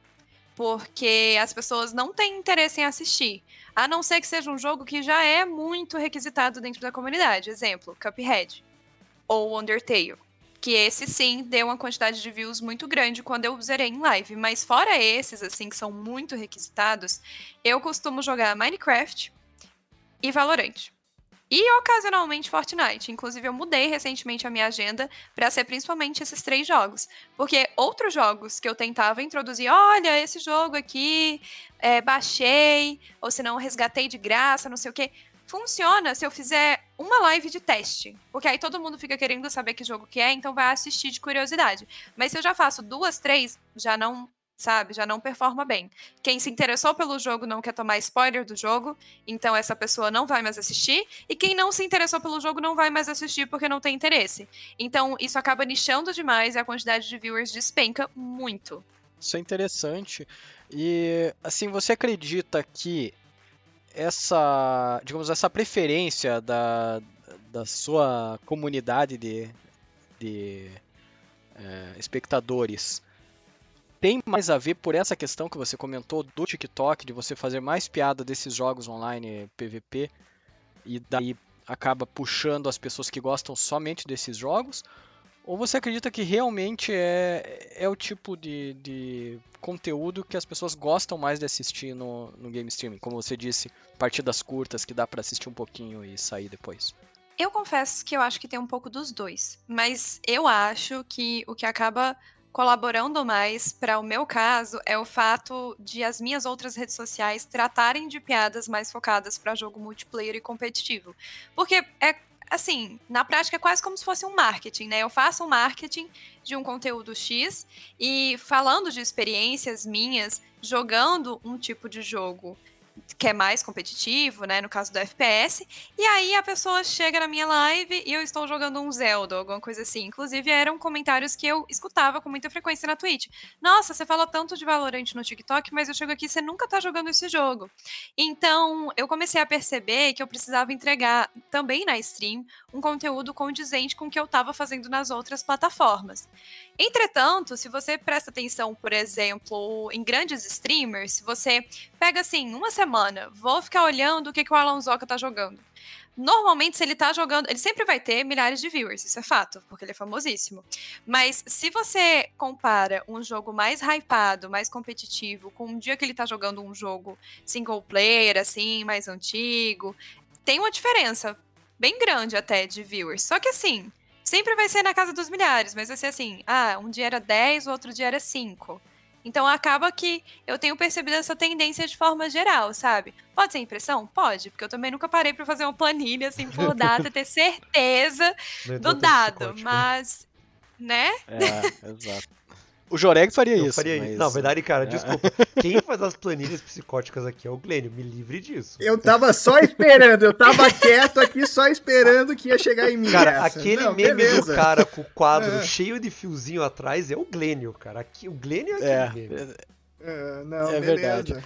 porque as pessoas não têm interesse em assistir, a não ser que seja um jogo que já é muito requisitado dentro da comunidade. Exemplo, Cuphead ou Undertale. Que esse sim deu uma quantidade de views muito grande quando eu zerei em live. Mas fora esses, assim, que são muito requisitados, eu costumo jogar Minecraft e Valorant. E ocasionalmente Fortnite. Inclusive, eu mudei recentemente a minha agenda para ser principalmente esses três jogos. Porque outros jogos que eu tentava introduzir, olha, esse jogo aqui, é, baixei, ou se não, resgatei de graça, não sei o quê. Funciona se eu fizer uma live de teste. Porque aí todo mundo fica querendo saber que jogo que é, então vai assistir de curiosidade. Mas se eu já faço duas, três, já não sabe? Já não performa bem. Quem se interessou pelo jogo não quer tomar spoiler do jogo, então essa pessoa não vai mais assistir. E quem não se interessou pelo jogo não vai mais assistir porque não tem interesse. Então isso acaba nichando demais e a quantidade de viewers despenca muito. Isso é interessante. E assim, você acredita que essa, digamos, essa preferência da, da sua comunidade de, de é, espectadores tem mais a ver por essa questão que você comentou do TikTok, de você fazer mais piada desses jogos online PVP e daí acaba puxando as pessoas que gostam somente desses jogos? Ou você acredita que realmente é, é o tipo de, de conteúdo que as pessoas gostam mais de assistir no, no game streaming? Como você disse, partidas curtas que dá para assistir um pouquinho e sair depois. Eu confesso que eu acho que tem um pouco dos dois, mas eu acho que o que acaba colaborando mais para o meu caso é o fato de as minhas outras redes sociais tratarem de piadas mais focadas para jogo multiplayer e competitivo. Porque é assim, na prática é quase como se fosse um marketing, né? Eu faço um marketing de um conteúdo X e falando de experiências minhas jogando um tipo de jogo que é mais competitivo, né? No caso do FPS. E aí a pessoa chega na minha live e eu estou jogando um Zelda, alguma coisa assim. Inclusive, eram comentários que eu escutava com muita frequência na Twitch. Nossa, você fala tanto de Valorant no TikTok, mas eu chego aqui e você nunca tá jogando esse jogo. Então, eu comecei a perceber que eu precisava entregar também na stream um conteúdo condizente com o que eu estava fazendo nas outras plataformas. Entretanto, se você presta atenção, por exemplo, em grandes streamers, se você pega assim, uma semana, vou ficar olhando o que, que o Alonsoca tá jogando. Normalmente, se ele tá jogando, ele sempre vai ter milhares de viewers, isso é fato, porque ele é famosíssimo. Mas se você compara um jogo mais hypado, mais competitivo, com um dia que ele tá jogando um jogo single player, assim, mais antigo, tem uma diferença bem grande até de viewers. Só que assim, sempre vai ser na casa dos milhares, mas vai ser assim, ah, um dia era 10, o outro dia era 5. Então acaba que eu tenho percebido essa tendência de forma geral, sabe? Pode ser impressão? Pode, porque eu também nunca parei para fazer uma planilha assim por data, ter certeza do dado, mas né? É, exato. O Joreg faria eu isso. Faria mas... isso. Não, verdade, cara, É. desculpa. Quem faz as planilhas psicóticas aqui é o Glênio. Me livre disso. Eu tava só esperando, eu tava quieto aqui só esperando que ia chegar em mim. Cara, essa. aquele Não, meme beleza. do cara com o quadro É. cheio de fiozinho atrás é o Glênio, cara. Aqui, o Glênio é É, aquele meme. É, não, É beleza. verdade.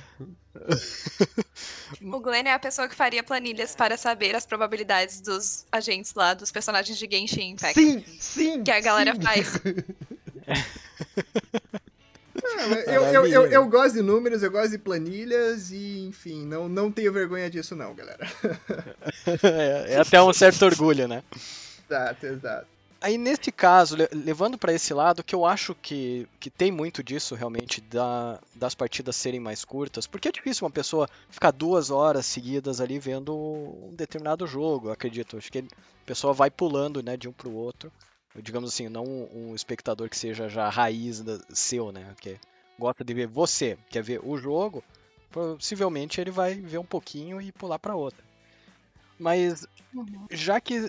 O Glenn é a pessoa que faria planilhas para saber as probabilidades dos agentes lá, dos personagens de Genshin Impact. Sim, sim. Que a galera sim. faz. Ah, eu, eu, eu, eu gosto de números, eu gosto de planilhas e, enfim, não, não tenho vergonha disso não, galera. é, é até um certo orgulho, né? Exato, exato. Aí nesse caso, le- levando para esse lado, que eu acho que, que tem muito disso realmente, da, das partidas serem mais curtas, porque é difícil uma pessoa ficar duas horas seguidas ali vendo um determinado jogo, acredito. Acho que a pessoa vai pulando né, de um para o outro. Digamos assim, não um, espectador que seja já raiz da- seu, né? Que gosta de ver você, quer ver o jogo, possivelmente ele vai ver um pouquinho e pular para outra. Mas já que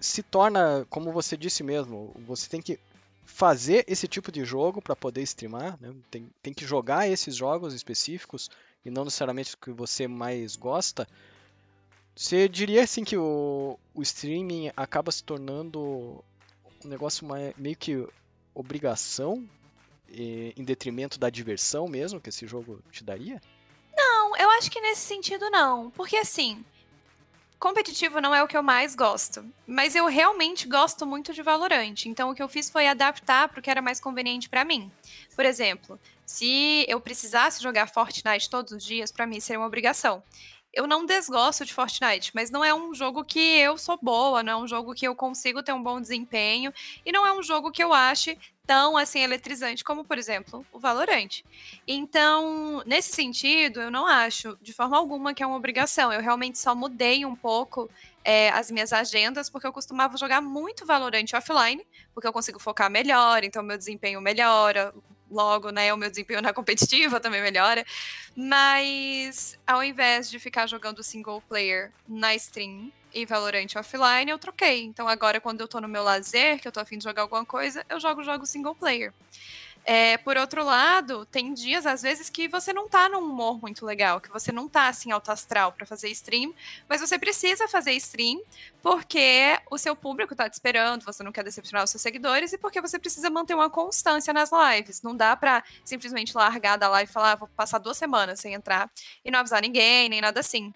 se torna, como você disse mesmo, você tem que fazer esse tipo de jogo para poder streamar, né? tem, tem que jogar esses jogos específicos e não necessariamente os que você mais gosta. Você diria assim que o, o streaming acaba se tornando um negócio meio que obrigação em detrimento da diversão mesmo que esse jogo te daria? Não, eu acho que nesse sentido não. Porque assim, competitivo não é o que eu mais gosto. Mas eu realmente gosto muito de Valorant. Então o que eu fiz foi adaptar para o que era mais conveniente para mim. Por exemplo, se eu precisasse jogar Fortnite todos os dias, para mim seria uma obrigação eu não desgosto de Fortnite, mas não é um jogo que eu sou boa, não é um jogo que eu consigo ter um bom desempenho, e não é um jogo que eu ache tão assim eletrizante como, por exemplo, o Valorant. Então, nesse sentido, eu não acho de forma alguma que é uma obrigação. Eu realmente só mudei um pouco é, as minhas agendas, porque eu costumava jogar muito Valorant offline, porque eu consigo focar melhor, então meu desempenho melhora, logo, né, o meu desempenho na competitiva também melhora. Mas ao invés de ficar jogando single player na stream e Valorant offline, eu troquei. Então agora quando eu tô no meu lazer, que eu tô afim de jogar alguma coisa, eu jogo jogo single player. É, por outro lado, tem dias, às vezes, que você não tá num humor muito legal, que você não tá assim alto astral para fazer stream, mas você precisa fazer stream porque o seu público tá te esperando, você não quer decepcionar os seus seguidores e porque você precisa manter uma constância nas lives. Não dá pra simplesmente largar da live e falar, ah, vou passar duas semanas sem entrar e não avisar ninguém, nem nada assim.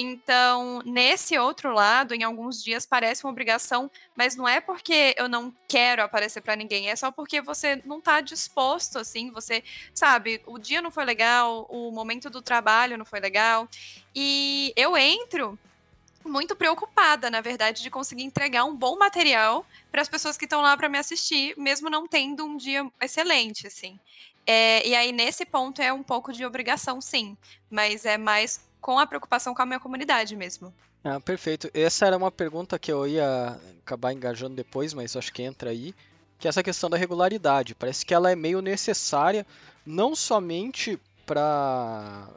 Então, nesse outro lado, em alguns dias parece uma obrigação, mas não é porque eu não quero aparecer para ninguém, é só porque você não tá disposto, assim, você, sabe, o dia não foi legal, o momento do trabalho não foi legal. E eu entro muito preocupada, na verdade, de conseguir entregar um bom material para as pessoas que estão lá para me assistir, mesmo não tendo um dia excelente, assim. É, e aí, nesse ponto, é um pouco de obrigação, sim, mas é mais com a preocupação com a minha comunidade mesmo. Ah, perfeito. Essa era uma pergunta que eu ia acabar engajando depois, mas acho que entra aí, que é essa questão da regularidade. Parece que ela é meio necessária, não somente para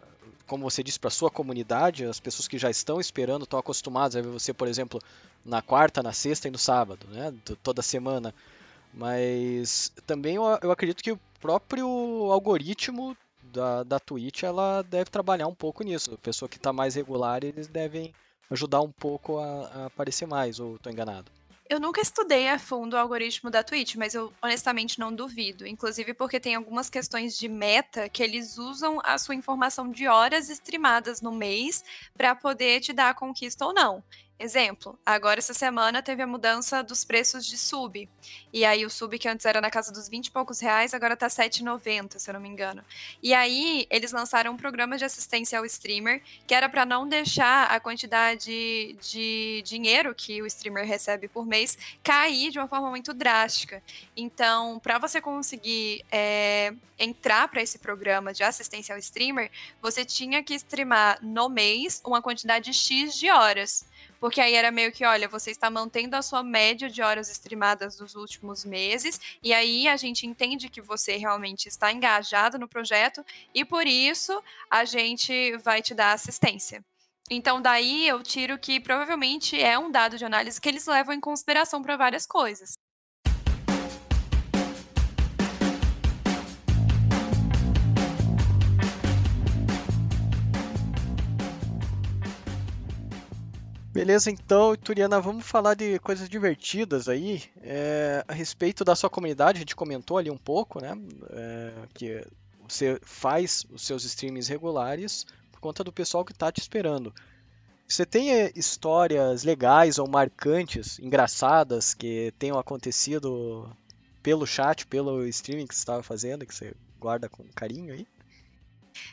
como você disse, para sua comunidade, as pessoas que já estão esperando, estão acostumadas a ver você, por exemplo, na quarta, na sexta e no sábado, né? Toda semana. Mas também eu, acredito que o próprio algoritmo da, da Twitch ela deve trabalhar um pouco nisso. A pessoa que está mais regular, eles devem ajudar um pouco a, a aparecer mais, ou estou enganado? Eu nunca estudei a fundo o algoritmo da Twitch, mas eu honestamente não duvido. Inclusive porque tem algumas questões de meta que eles usam a sua informação de horas streamadas no mês para poder te dar a conquista ou não. Exemplo, agora essa semana teve a mudança dos preços de sub. E aí o sub que antes era na casa dos 20 e poucos reais, agora tá 7,90, se eu não me engano. E aí eles lançaram um programa de assistência ao streamer, que era para não deixar a quantidade de dinheiro que o streamer recebe por mês cair de uma forma muito drástica. Então, para você conseguir é, entrar para esse programa de assistência ao streamer, você tinha que streamar no mês uma quantidade X de horas. Porque aí era meio que, olha, você está mantendo a sua média de horas streamadas dos últimos meses, e aí a gente entende que você realmente está engajado no projeto, e por isso a gente vai te dar assistência. Então, daí eu tiro que provavelmente é um dado de análise que eles levam em consideração para várias coisas. Beleza, então, Turiana, vamos falar de coisas divertidas aí. É, a respeito da sua comunidade, a gente comentou ali um pouco, né? É, que você faz os seus streamings regulares por conta do pessoal que está te esperando. Você tem é, histórias legais ou marcantes, engraçadas, que tenham acontecido pelo chat, pelo streaming que você estava fazendo, que você guarda com carinho aí?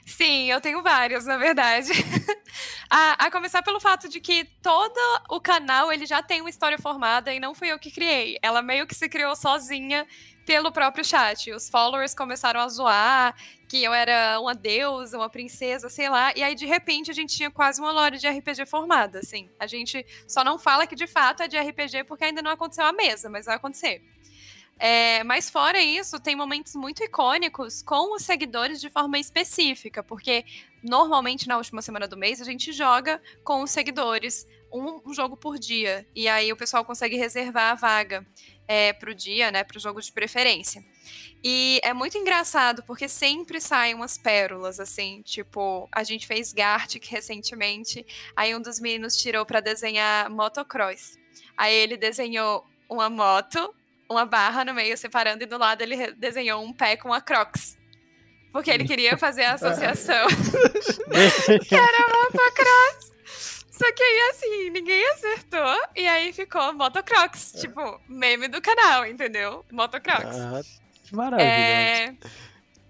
Sim, eu tenho vários, na verdade. a, a, começar pelo fato de que todo o canal ele já tem uma história formada e não fui eu que criei. Ela meio que se criou sozinha pelo próprio chat. Os followers começaram a zoar que eu era uma deusa, uma princesa, sei lá. E aí, de repente, a gente tinha quase uma lore de RPG formada, assim. A gente só não fala que de fato é de RPG porque ainda não aconteceu a mesa, mas vai acontecer. É, mas fora isso, tem momentos muito icônicos com os seguidores de forma específica, porque normalmente na última semana do mês a gente joga com os seguidores um, jogo por dia. E aí o pessoal consegue reservar a vaga é, para o dia, né? Para o jogo de preferência. E é muito engraçado porque sempre saem umas pérolas, assim, tipo, a gente fez Gartic recentemente, aí um dos meninos tirou para desenhar motocross. Aí ele desenhou uma moto, uma barra no meio separando, e do lado ele desenhou um pé com a Crocs. Porque ele queria fazer a associação. que era motocross. Só que aí, assim, ninguém acertou. E aí ficou Motocrocs. É. Tipo, meme do canal, entendeu? Motocrocs. Ah, que maravilha. É...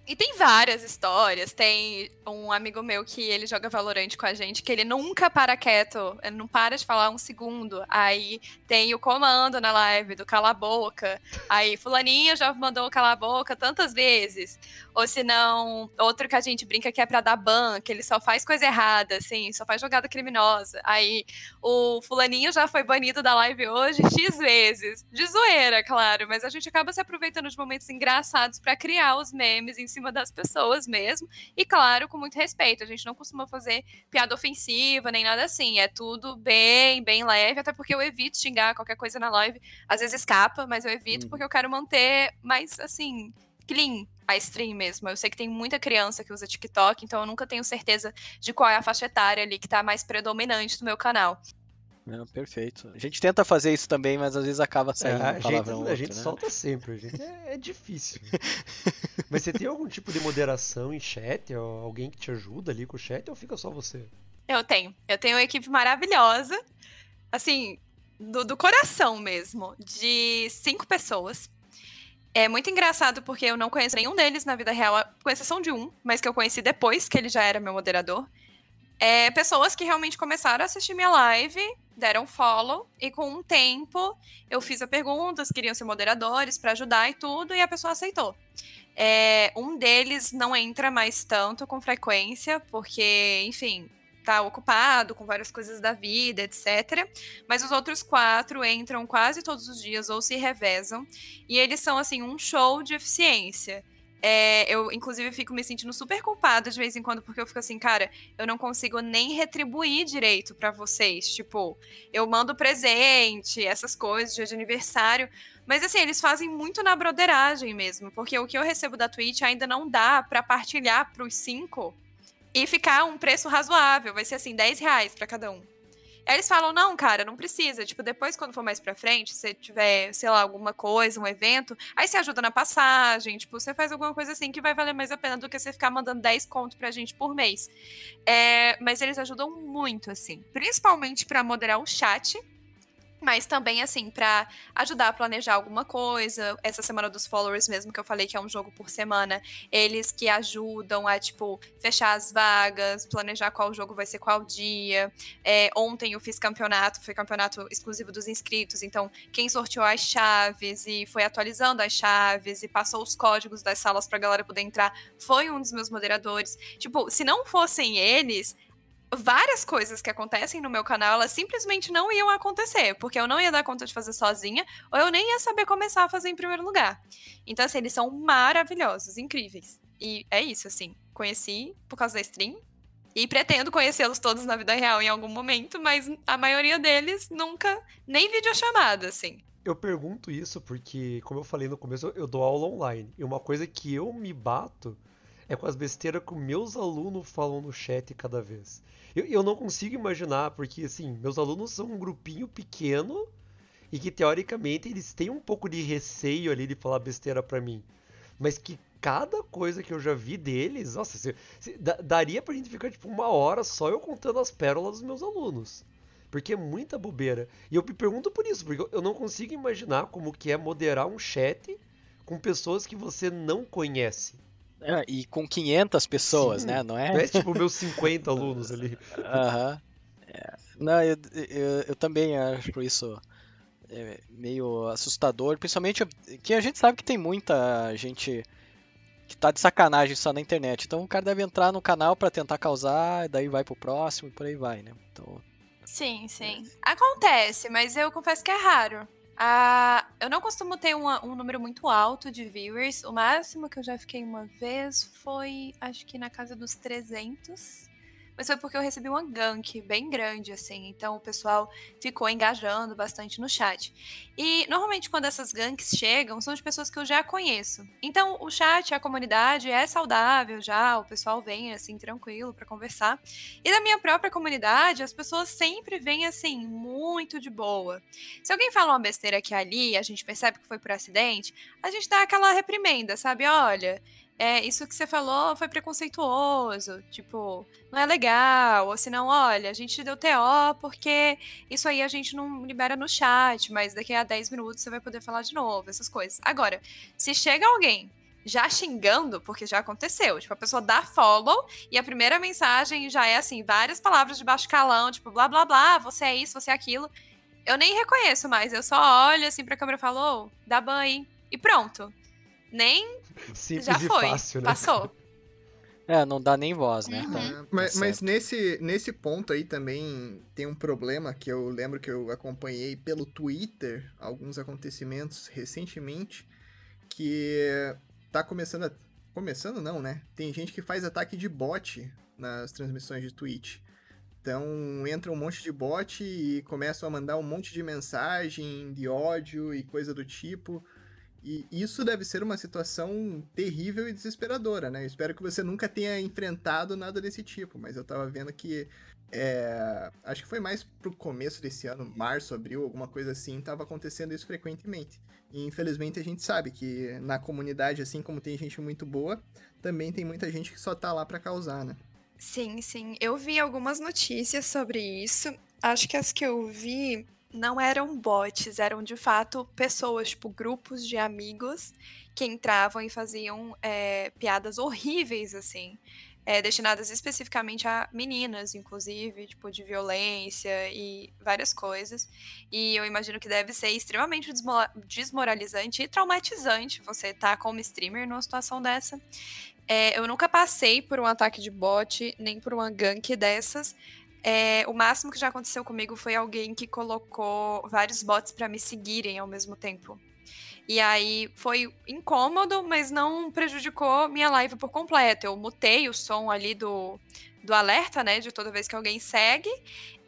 E tem várias histórias. Tem um amigo meu que ele joga Valorante com a gente, que ele nunca para quieto, ele não para de falar um segundo. Aí tem o comando na live do cala a boca. Aí fulaninho já mandou cala a boca tantas vezes. Ou se não, outro que a gente brinca que é pra dar ban, que ele só faz coisa errada, assim, só faz jogada criminosa. Aí o fulaninho já foi banido da live hoje X vezes. De zoeira, claro, mas a gente acaba se aproveitando de momentos engraçados para criar os memes em cima das pessoas mesmo. E claro, com muito respeito. A gente não costuma fazer piada ofensiva nem nada assim. É tudo bem, bem leve, até porque eu evito xingar qualquer coisa na live. Às vezes escapa, mas eu evito hum. porque eu quero manter mais assim, clean a stream mesmo. Eu sei que tem muita criança que usa TikTok, então eu nunca tenho certeza de qual é a faixa etária ali que tá mais predominante no meu canal. Não, perfeito. A gente tenta fazer isso também, mas às vezes acaba saindo é, a gente, outro, A gente né? solta sempre, a gente é, é difícil. mas você tem algum tipo de moderação em chat? Ou alguém que te ajuda ali com o chat ou fica só você? Eu tenho. Eu tenho uma equipe maravilhosa. Assim, do, do coração mesmo. De cinco pessoas. É muito engraçado porque eu não conheço nenhum deles na vida real, com exceção de um, mas que eu conheci depois que ele já era meu moderador. É, pessoas que realmente começaram a assistir minha live deram follow e com um tempo eu fiz a perguntas, queriam ser moderadores para ajudar e tudo, e a pessoa aceitou. É, um deles não entra mais tanto com frequência, porque, enfim, tá ocupado com várias coisas da vida, etc. Mas os outros quatro entram quase todos os dias ou se revezam, e eles são, assim, um show de eficiência. É, eu, inclusive, fico me sentindo super culpada de vez em quando, porque eu fico assim, cara, eu não consigo nem retribuir direito para vocês. Tipo, eu mando presente, essas coisas, dia de aniversário. Mas assim, eles fazem muito na broderagem mesmo, porque o que eu recebo da Twitch ainda não dá para partilhar pros cinco e ficar um preço razoável. Vai ser assim, 10 reais pra cada um. Aí eles falam, não, cara, não precisa. Tipo, depois, quando for mais pra frente, se tiver, sei lá, alguma coisa, um evento, aí você ajuda na passagem, tipo, você faz alguma coisa assim que vai valer mais a pena do que você ficar mandando 10 conto pra gente por mês. É, mas eles ajudam muito, assim. Principalmente para moderar o chat mas também, assim, para ajudar a planejar alguma coisa. Essa semana dos followers mesmo, que eu falei que é um jogo por semana, eles que ajudam a, tipo, fechar as vagas, planejar qual jogo vai ser qual dia. É, ontem eu fiz campeonato, foi campeonato exclusivo dos inscritos, então quem sorteou as chaves e foi atualizando as chaves e passou os códigos das salas pra galera poder entrar foi um dos meus moderadores. Tipo, se não fossem eles, várias coisas que acontecem no meu canal, elas simplesmente não iam acontecer, porque eu não ia dar conta de fazer sozinha, ou eu nem ia saber começar a fazer em primeiro lugar. Então, assim, eles são maravilhosos, incríveis. E é isso, assim. Conheci por causa da stream. E pretendo conhecê-los todos na vida real em algum momento, mas a maioria deles nunca, nem videochamada, assim. Eu pergunto isso porque, como eu falei no começo, eu dou aula online. E uma coisa que eu me bato é com as besteiras que meus alunos falam no chat cada vez. Eu, eu não consigo imaginar, porque assim, meus alunos são um grupinho pequeno e que teoricamente eles têm um pouco de receio ali de falar besteira para mim. Mas que cada coisa que eu já vi deles, nossa, se, se, daria pra gente ficar tipo uma hora só eu contando as pérolas dos meus alunos. Porque é muita bobeira. E eu me pergunto por isso, porque eu não consigo imaginar como que é moderar um chat com pessoas que você não conhece. É, e com 500 pessoas, Sim, né? Não é? Não é tipo meus 50 alunos ali. Aham. Uhum. É. Não, eu, eu, eu, também acho isso é, meio assustador. Principalmente que a gente sabe que tem muita gente que tá de sacanagem só na internet. Então o cara deve entrar no canal para tentar causar, daí vai pro próximo e por aí vai, né? Então... Sim, sim. Acontece, mas eu confesso que é raro. Ah, eu não costumo ter um número muito alto de viewers. O máximo que eu já fiquei uma vez foi, acho que na casa dos 300. Mas foi porque eu recebi uma gank bem grande, assim. Então o pessoal ficou engajando bastante no chat. E normalmente quando essas ganks chegam, são de pessoas que eu já conheço. Então o chat, a comunidade é saudável já, o pessoal vem assim tranquilo pra conversar. E da minha própria comunidade, as pessoas sempre vêm assim, muito de boa. Se alguém fala uma besteira aqui ali, a gente percebe que foi por acidente, a gente dá aquela reprimenda, sabe? Olha, é, isso que você falou foi preconceituoso, tipo, não é legal, ou senão, olha, a gente deu TO porque isso aí a gente não libera no chat, mas daqui a 10 minutos você vai poder falar de novo, essas coisas. Agora, se chega alguém já xingando, porque já aconteceu, tipo, a pessoa dá follow e a primeira mensagem já é assim, várias palavras de baixo calão, tipo, blá blá blá, você é isso, você é aquilo. Eu nem reconheço mais, eu só olho assim pra câmera e falo, "Ô, dá banho, e pronto. Nem Simples já e foi, fácil, né? passou. É, não dá nem voz, né? Uhum. Mas, tá mas certo. nesse, nesse ponto aí também tem um problema que eu lembro que eu acompanhei pelo Twitter alguns acontecimentos recentemente que tá começando a. Começando não, né? Tem gente que faz ataque de bot nas transmissões de Twitch. Então entra um monte de bot e começam a mandar um monte de mensagem de ódio e coisa do tipo. E isso deve ser uma situação terrível e desesperadora, né? Eu espero que você nunca tenha enfrentado nada desse tipo, mas eu tava vendo que. é, acho que foi mais pro começo desse ano, março, abril, alguma coisa assim, tava acontecendo isso frequentemente. E infelizmente a gente sabe que na comunidade, assim como tem gente muito boa, também tem muita gente que só tá lá pra causar, né? Sim, sim. Eu vi algumas notícias sobre isso. Acho que as que eu vi não eram bots, eram de fato pessoas, tipo, grupos de amigos que entravam e faziam é, piadas horríveis, assim. é, destinadas especificamente a meninas, inclusive, tipo, de violência e várias coisas. E eu imagino que deve ser extremamente desmo- desmoralizante e traumatizante você estar como streamer numa situação dessa. É, eu nunca passei por um ataque de bot, nem por uma gank dessas. É, o máximo que já aconteceu comigo foi alguém que colocou vários bots pra me seguirem ao mesmo tempo. E aí foi incômodo, mas não prejudicou minha live por completo. Eu mutei o som ali do, do alerta, né? De toda vez que alguém segue.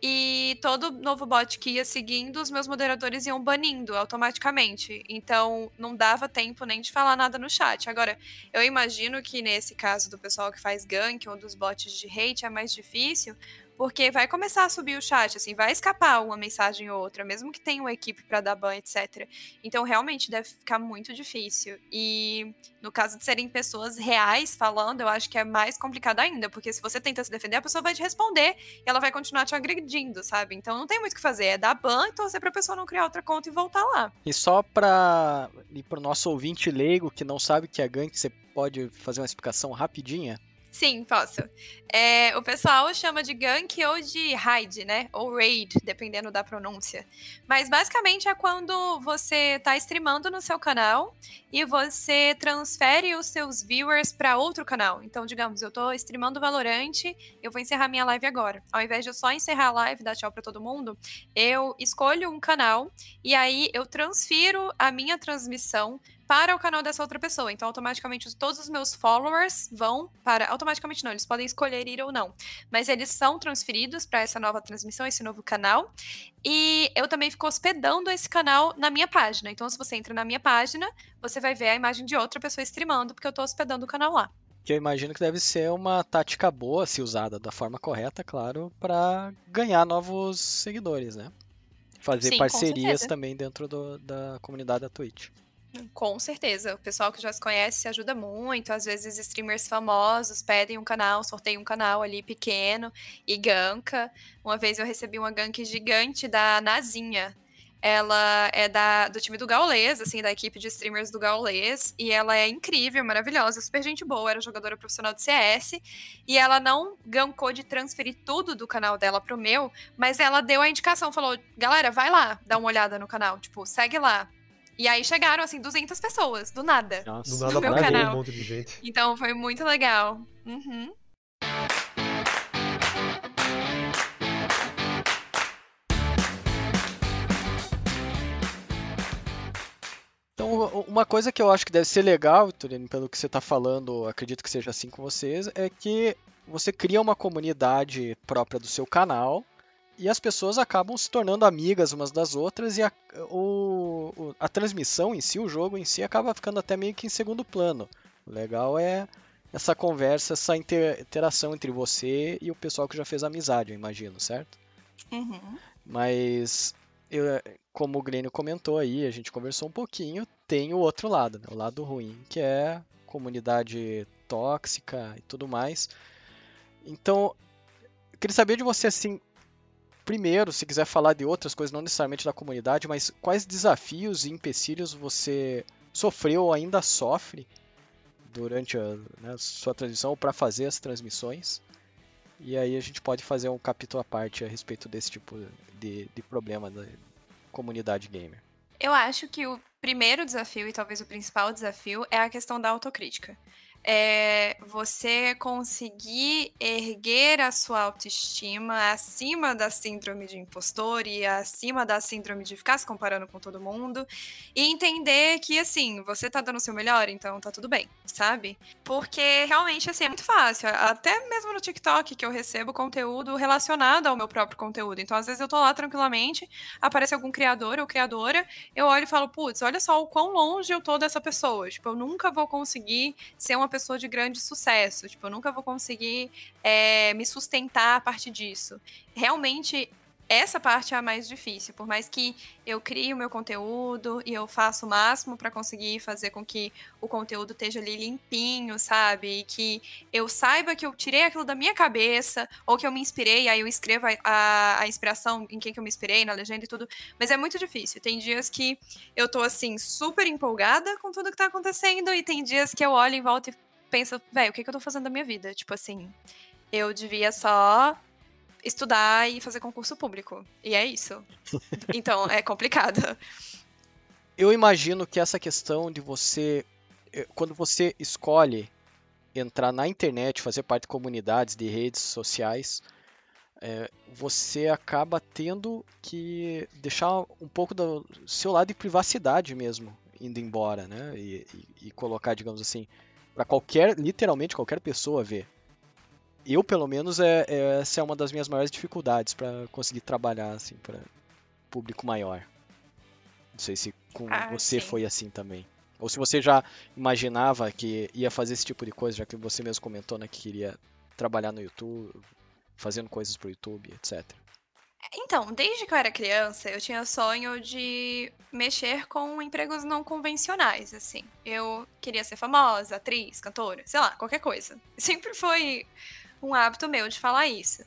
E todo novo bot que ia seguindo, os meus moderadores iam banindo automaticamente. Então não dava tempo nem de falar nada no chat. Agora, eu imagino que nesse caso do pessoal que faz gank ou dos bots de hate é mais difícil, porque vai começar a subir o chat, assim, vai escapar uma mensagem ou outra, mesmo que tenha uma equipe para dar ban, etc. Então, realmente deve ficar muito difícil. E no caso de serem pessoas reais falando, eu acho que é mais complicado ainda, porque se você tenta se defender, a pessoa vai te responder e ela vai continuar te agredindo, sabe? Então não tem muito o que fazer, é dar ban e torcer pra pessoa não criar outra conta e voltar lá. E só para ir pro nosso ouvinte leigo que não sabe o que é gank, você pode fazer uma explicação rapidinha? Sim, posso. É, o pessoal chama de gank ou de raid, né? Ou raid, dependendo da pronúncia. Mas basicamente é quando você tá streamando no seu canal e você transfere os seus viewers para outro canal. Então, digamos, eu tô streamando Valorant, eu vou encerrar minha live agora. Ao invés de eu só encerrar a live e dar tchau para todo mundo, eu escolho um canal e aí eu transfiro a minha transmissão para o canal dessa outra pessoa. Então, automaticamente, os- todos os meus followers vão para. Automaticamente não, eles podem escolher ir ou não. Mas eles são transferidos para essa nova transmissão, esse novo canal. E eu também fico hospedando esse canal na minha página. Então, se você entra na minha página, você vai ver a imagem de outra pessoa streamando, porque eu tô hospedando o canal lá. Que eu imagino que deve ser uma tática boa, se usada da forma correta, claro, para ganhar novos seguidores, né? Fazer Sim, parcerias também dentro do- da comunidade da Twitch. Com certeza. O pessoal que já se conhece se ajuda muito. Às vezes, streamers famosos pedem um canal, sorteiam um canal ali pequeno e ganka. Uma vez eu recebi uma gank gigante da Nazinha. Ela é da, do time do Gaulês, assim, da equipe de streamers do Gaulês. E ela é incrível, maravilhosa, super gente boa. Era jogadora profissional de CS. E ela não gankou de transferir tudo do canal dela pro meu, mas ela deu a indicação, falou: galera, vai lá, dá uma olhada no canal. Tipo, segue lá. E aí chegaram, assim, 200 pessoas, do nada. Nossa, Do No nada meu pra canal. um monte de gente. Então foi muito legal. Uhum. o- uma coisa que eu acho que deve ser legal, Turino, pelo que você tá falando, acredito que seja assim com vocês, é que você cria uma comunidade própria do seu canal e as pessoas acabam se tornando amigas umas das outras e a, o- a transmissão em si, o jogo em si, acaba ficando até meio que em segundo plano. O legal é essa conversa, essa inter- interação entre você e o pessoal que já fez amizade, eu imagino, certo? Uhum. Mas, eu- como o Glênio comentou aí, a gente conversou um pouquinho, tem o outro lado, né? o lado ruim, que é comunidade tóxica e tudo mais. Então, eu queria saber de você, assim, primeiro, se quiser falar de outras coisas, não necessariamente da comunidade, mas quais desafios e empecilhos você sofreu ou ainda sofre durante a né, sua transmissão ou para fazer as transmissões? E aí a gente pode fazer um capítulo à parte a respeito desse tipo de, de problema da comunidade gamer. Eu acho que o primeiro desafio, e talvez o principal desafio, é a questão da autocrítica. É você conseguir erguer a sua autoestima acima da síndrome de impostor e acima da síndrome de ficar se comparando com todo mundo e entender que, assim, você tá dando o seu melhor, então tá tudo bem, sabe? Porque realmente, assim, é muito fácil. Até mesmo no TikTok que eu recebo conteúdo relacionado ao meu próprio conteúdo. Então, às vezes eu tô lá tranquilamente, aparece algum criador ou criadora, eu olho e falo, putz, olha só o quão longe eu tô dessa pessoa. Tipo, eu nunca vou conseguir ser uma pessoa de grande sucesso. Tipo, eu nunca vou conseguir é, me sustentar a partir disso. Realmente, essa parte é a mais difícil. Por mais que eu crie o meu conteúdo e eu faça o máximo para conseguir fazer com que o conteúdo esteja ali limpinho, sabe? E que eu saiba que eu tirei aquilo da minha cabeça, ou que eu me inspirei, aí eu escrevo a, a, a inspiração em quem que eu me inspirei, na legenda e tudo. Mas é muito difícil. Tem dias que eu tô, assim, super empolgada com tudo que tá acontecendo, e tem dias que eu olho em volta e penso, velho, o que, que eu tô fazendo da minha vida? Tipo assim, eu devia só estudar e fazer concurso público. E é isso. Então, é complicado. Eu imagino que essa questão de você, eh, quando você escolhe entrar na internet, fazer parte de comunidades, de redes sociais, eh, você acaba tendo que deixar um pouco do seu lado de privacidade mesmo indo embora, né? E, e- e colocar, digamos assim, para qualquer, literalmente qualquer pessoa ver. Eu, pelo menos, é, é- essa é uma das minhas maiores dificuldades para conseguir trabalhar assim para público maior. Não sei se com Ah, você sim. foi assim também. Ou se você já imaginava que ia fazer esse tipo de coisa, já que você mesmo comentou, né, que queria trabalhar no YouTube, fazendo coisas pro YouTube, etc. Então, desde que eu era criança, eu tinha sonho de mexer com empregos não convencionais, assim. Eu queria ser famosa, atriz, cantora, sei lá, qualquer coisa. Sempre foi um hábito meu de falar isso.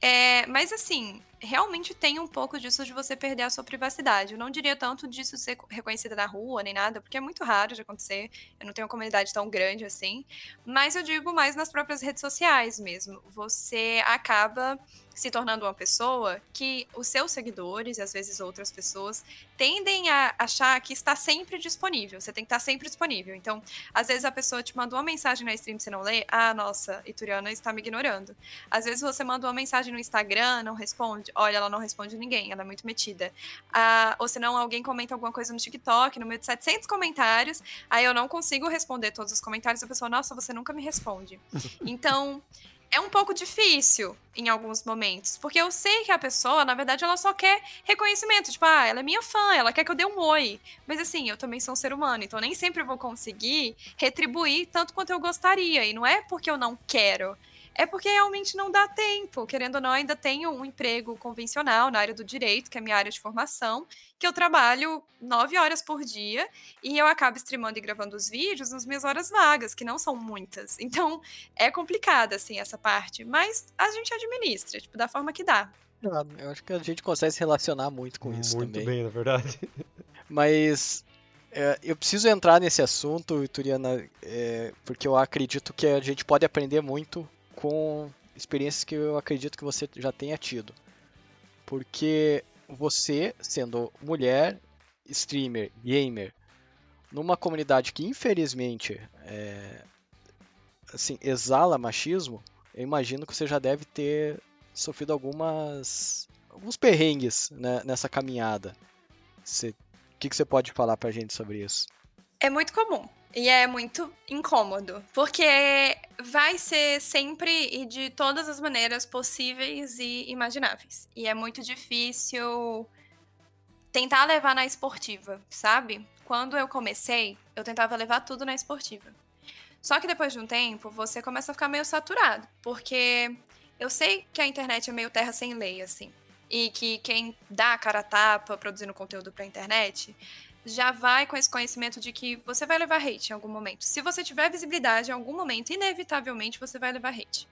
É, mas assim, realmente tem um pouco disso de você perder a sua privacidade. Eu não diria tanto disso ser reconhecida na rua nem nada, porque é muito raro de acontecer. Eu não tenho uma comunidade tão grande assim. Mas eu digo mais nas próprias redes sociais mesmo. Você acaba se tornando uma pessoa que os seus seguidores e às vezes outras pessoas tendem a achar que está sempre disponível. Você tem que estar sempre disponível. Então, às vezes a pessoa te manda uma mensagem na stream você não lê. Ah, nossa, Ituriana está me ignorando. Às vezes você manda uma mensagem no Instagram, não responde. Olha, ela não responde ninguém, ela é muito metida. Ah, ou senão alguém comenta alguma coisa no TikTok, no meio de 700 comentários. Aí eu não consigo responder todos os comentários. A pessoa, nossa, você nunca me responde. Então, é um pouco difícil em alguns momentos, porque eu sei que a pessoa, na verdade, ela só quer reconhecimento, tipo, ah, ela é minha fã, ela quer que eu dê um oi. Mas assim, eu também sou um ser humano, então nem sempre eu vou conseguir retribuir tanto quanto eu gostaria, e não é porque eu não quero, é porque realmente não dá tempo. Querendo ou não, ainda tenho um emprego convencional na área do direito, que é a minha área de formação, que eu trabalho nove horas por dia e eu acabo streamando e gravando os vídeos nas minhas horas vagas, que não são muitas. Então, é complicada, assim, essa parte. Mas a gente administra, tipo, da forma que dá. Ah, Eu acho que a gente consegue se relacionar muito com isso Muito também. bem, na verdade. Mas é, eu preciso entrar nesse assunto, Ituriana, é, porque eu acredito que a gente pode aprender muito com experiências que eu acredito que você já tenha tido. Porque você, sendo mulher, streamer, gamer, numa comunidade que infelizmente é, assim, exala machismo, eu imagino que você já deve ter sofrido algumas alguns perrengues né, nessa caminhada. Você que, que você pode falar pra gente sobre isso? É muito comum. E é muito incômodo, porque vai ser sempre e de todas as maneiras possíveis e imagináveis. E é muito difícil tentar levar na esportiva, sabe? Quando eu comecei, eu tentava levar tudo na esportiva. Só que depois de um tempo, você começa a ficar meio saturado, porque eu sei que a internet é meio terra sem lei, assim. E que quem dá a cara a tapa produzindo conteúdo pra internet já vai com esse conhecimento de que você vai levar hate em algum momento. Se você tiver visibilidade em algum momento, inevitavelmente você vai levar hate.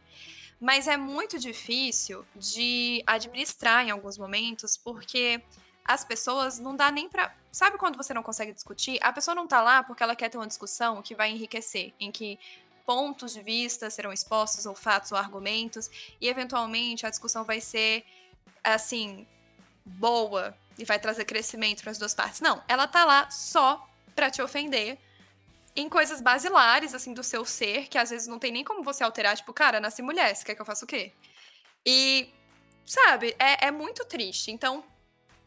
Mas é muito difícil de administrar em alguns momentos, porque as pessoas não dá nem pra. Sabe quando você não consegue discutir? A pessoa não tá lá porque ela quer ter uma discussão que vai enriquecer, em que pontos de vista serão expostos, ou fatos ou argumentos, e eventualmente a discussão vai ser assim boa e vai trazer crescimento para as duas partes. Não, ela tá lá só para te ofender em coisas basilares assim do seu ser, que às vezes não tem nem como você alterar, tipo, cara, nasci mulher, você quer que eu faça o quê? E sabe, é, é muito triste. Então,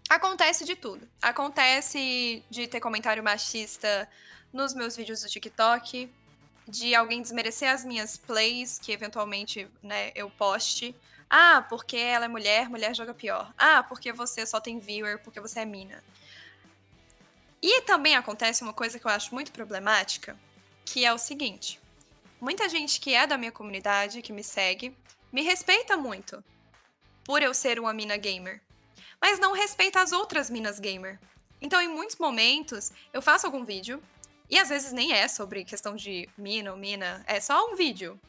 Acontece de tudo. Acontece de ter comentário machista nos meus vídeos do TikTok, de alguém desmerecer as minhas plays, que eventualmente, né, eu poste. Ah, porque ela é mulher, mulher joga pior. Ah, porque você só tem viewer, porque você é mina. E também acontece uma coisa que eu acho muito problemática, que é o seguinte: muita gente que é da minha comunidade, que me segue, me respeita muito por eu ser uma mina gamer mas não respeita as outras minas gamer. Então, em muitos momentos, eu faço algum vídeo, e às vezes nem é sobre questão de mina ou mina, é só um vídeo.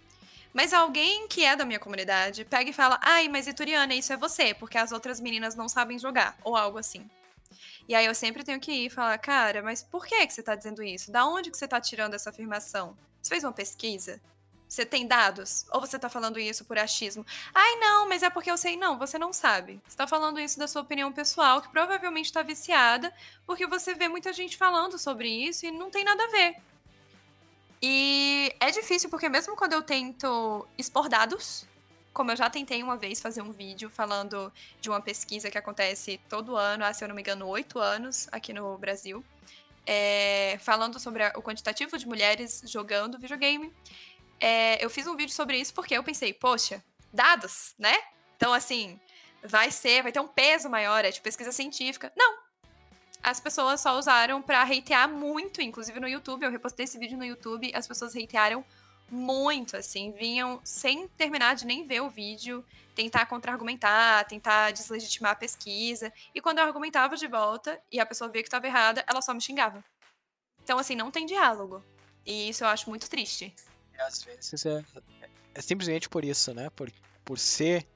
Mas alguém que é da minha comunidade pega e fala: ai, mas Ituriana, isso é você, porque as outras meninas não sabem jogar, ou algo assim. E aí eu sempre tenho que ir e falar: cara, mas por que, que você tá dizendo isso? Da onde que você tá tirando essa afirmação? Você fez uma pesquisa? Você tem dados? Ou você tá falando isso por achismo? Ai, não, mas é porque eu sei. Não, você não sabe. Você tá falando isso da sua opinião pessoal, que provavelmente tá viciada, porque você vê muita gente falando sobre isso e não tem nada a ver. E é difícil, porque mesmo quando eu tento expor dados, como eu já tentei uma vez fazer um vídeo falando de uma pesquisa que acontece todo ano, há, se eu não me engano, oito anos aqui no Brasil, é, falando sobre o quantitativo de mulheres jogando videogame é, eu fiz um vídeo sobre isso porque eu pensei, poxa, dados, né? Então, assim, vai ser, vai ter um peso maior, é de pesquisa científica. Não. As pessoas só usaram para hatear muito, inclusive no YouTube. Eu repostei esse vídeo no YouTube, as pessoas hatearam muito, assim, vinham sem terminar de nem ver o vídeo, tentar contra-argumentar, tentar deslegitimar a pesquisa. E quando eu argumentava de volta e a pessoa via que estava errada, ela só me xingava. Então, assim, não tem diálogo. E isso eu acho muito triste às vezes é, é simplesmente por isso, né? Por, por ser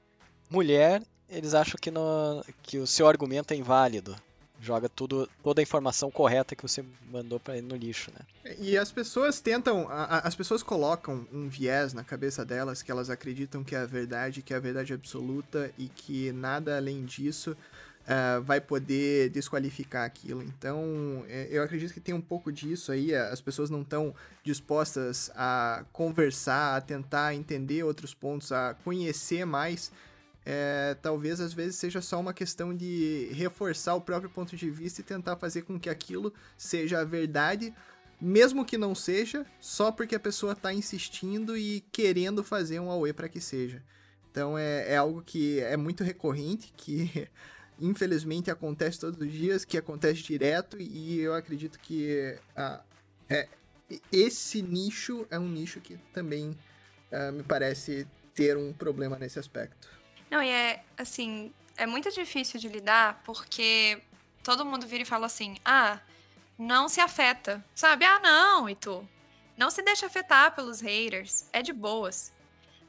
mulher, eles acham que, no, que o seu argumento é inválido. Joga tudo, toda a informação correta que você mandou para ele no lixo, né? E as pessoas tentam, a, as pessoas colocam um viés na cabeça delas que elas acreditam que é a verdade, que é a verdade absoluta e que nada além disso uh, vai poder desqualificar aquilo. Então, é, eu acredito que tem um pouco disso aí. As pessoas não estão dispostas a conversar, a tentar entender outros pontos, a conhecer mais. É, talvez às vezes seja só uma questão de reforçar o próprio ponto de vista e tentar fazer com que aquilo seja a verdade, mesmo que não seja, só porque a pessoa está insistindo e querendo fazer um AUE para que seja. Então é, é algo que é muito recorrente, que infelizmente acontece todos os dias, que acontece direto, e eu acredito que uh, é, esse nicho é um nicho que também uh, me parece ter um problema nesse aspecto. Não, e é assim, é muito difícil de lidar porque todo mundo vira e fala assim: ah, não se afeta, sabe? Ah, não, e tu? Não se deixa afetar pelos haters, é de boas.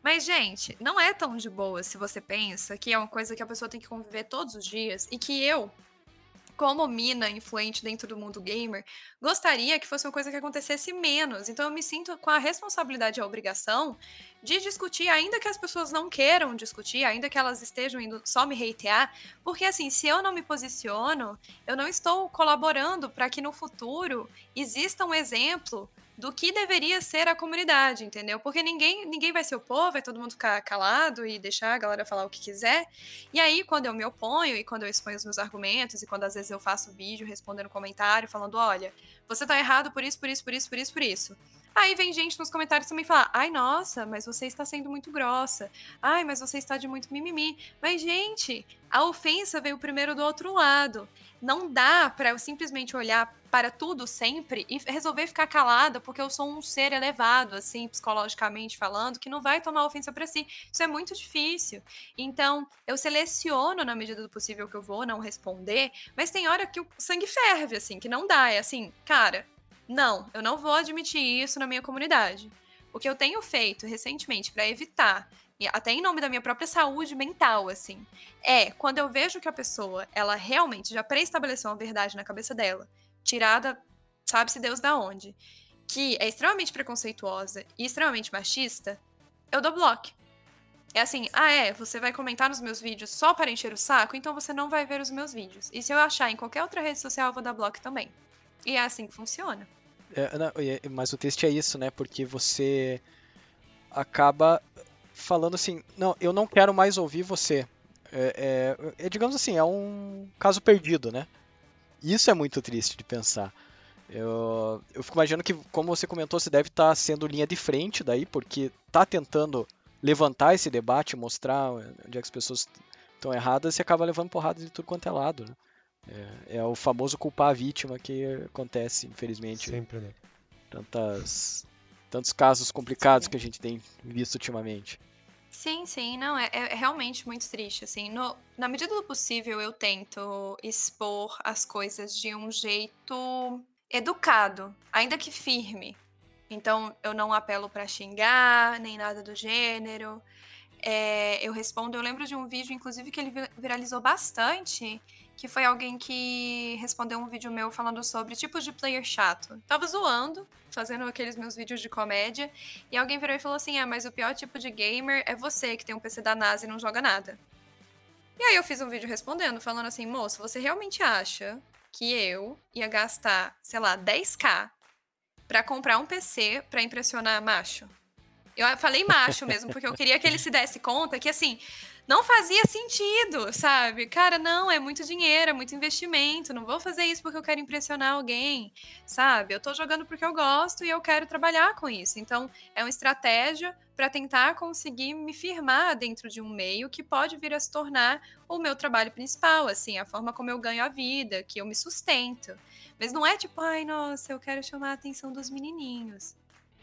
Mas, gente, não é tão de boa se você pensa que é uma coisa que a pessoa tem que conviver todos os dias e que eu, como mina influente dentro do mundo gamer, gostaria que fosse uma coisa que acontecesse menos. Então eu me sinto com a responsabilidade e a obrigação de discutir, ainda que as pessoas não queiram discutir, ainda que elas estejam indo só me hatear, porque assim, se eu não me posiciono, eu não estou colaborando para que no futuro exista um exemplo do que deveria ser a comunidade, entendeu? Porque ninguém, ninguém vai se opor, vai todo mundo ficar calado e deixar a galera falar o que quiser. E aí, quando eu me oponho e quando eu exponho os meus argumentos e quando às vezes eu faço vídeo respondendo comentário, falando, olha, você tá errado por isso, por isso, por isso, por isso, por isso. Aí vem gente nos comentários também falar: ai, nossa, mas você está sendo muito grossa. Ai, mas você está de muito mimimi. Mas, gente, a ofensa veio primeiro do outro lado. Não dá para eu simplesmente olhar para tudo sempre e resolver ficar calada porque eu sou um ser elevado, assim, psicologicamente falando, que não vai tomar ofensa para si. Isso é muito difícil. Então, eu seleciono na medida do possível que eu vou não responder, mas tem hora que o sangue ferve, assim, que não dá. É assim, cara, não, eu não vou admitir isso na minha comunidade. O que eu tenho feito recentemente para evitar, até em nome da minha própria saúde mental, assim, é quando eu vejo que a pessoa, ela realmente já pré-estabeleceu uma verdade na cabeça dela, tirada, sabe-se Deus da onde, que é extremamente preconceituosa e extremamente machista, eu dou bloco. É assim, ah é, você vai comentar nos meus vídeos só para encher o saco, então você não vai ver os meus vídeos. E se eu achar em qualquer outra rede social, eu vou dar bloco também. E é assim que funciona. É, não, mas o texto é isso, né? Porque você acaba falando assim, não, eu não quero mais ouvir você. É, é, é, digamos assim, é um caso perdido, né? Isso é muito triste de pensar. Eu, eu fico imaginando que, como você comentou, você deve estar sendo linha de frente daí, porque está tentando levantar esse debate, mostrar onde é que as pessoas estão erradas e acaba levando porrada de tudo quanto é lado, né? É, é, o famoso culpar a vítima que acontece, infelizmente. Sempre, né? Tantas, tantos casos complicados sim. que a gente tem visto ultimamente. Sim, sim, não, é, é realmente muito triste, assim, no, na medida do possível eu tento expor as coisas de um jeito educado, ainda que firme, então eu não apelo para xingar, nem nada do gênero, é, eu respondo, eu lembro de um vídeo, inclusive, que ele viralizou bastante, que foi alguém que respondeu um vídeo meu falando sobre tipos de player chato. Tava zoando, fazendo aqueles meus vídeos de comédia, e alguém virou e falou assim: Ah, mas o pior tipo de gamer é você que tem um PC da NASA e não joga nada. E aí eu fiz um vídeo respondendo, falando assim: moço, você realmente acha que eu ia gastar, sei lá, 10k para comprar um PC para impressionar macho? Eu falei macho mesmo, porque eu queria que ele se desse conta que, assim, não fazia sentido, sabe? Cara, não, é muito dinheiro, é muito investimento. Não vou fazer isso porque eu quero impressionar alguém, sabe? Eu tô jogando porque eu gosto e eu quero trabalhar com isso. Então, é uma estratégia para tentar conseguir me firmar dentro de um meio que pode vir a se tornar o meu trabalho principal, assim, a forma como eu ganho a vida, que eu me sustento. Mas não é tipo, ai, nossa, eu quero chamar a atenção dos menininhos.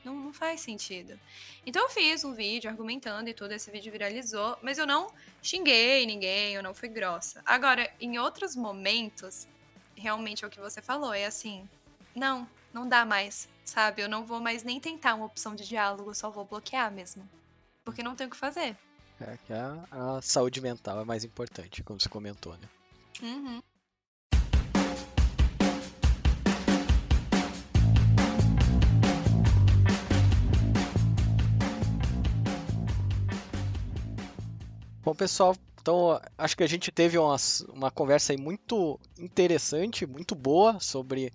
Não, não faz sentido. Então eu fiz um vídeo argumentando e tudo, esse vídeo viralizou, mas eu não xinguei ninguém, eu não fui grossa. Agora, em outros momentos, realmente é o que você falou, é assim, não, não dá mais, sabe? Eu não vou mais nem tentar uma opção de diálogo, só vou bloquear mesmo. Porque não tem o que fazer. É que a, a saúde mental é mais importante, como você comentou, né? Uhum. Bom, pessoal, então acho que a gente teve uma, uma conversa aí muito interessante, muito boa sobre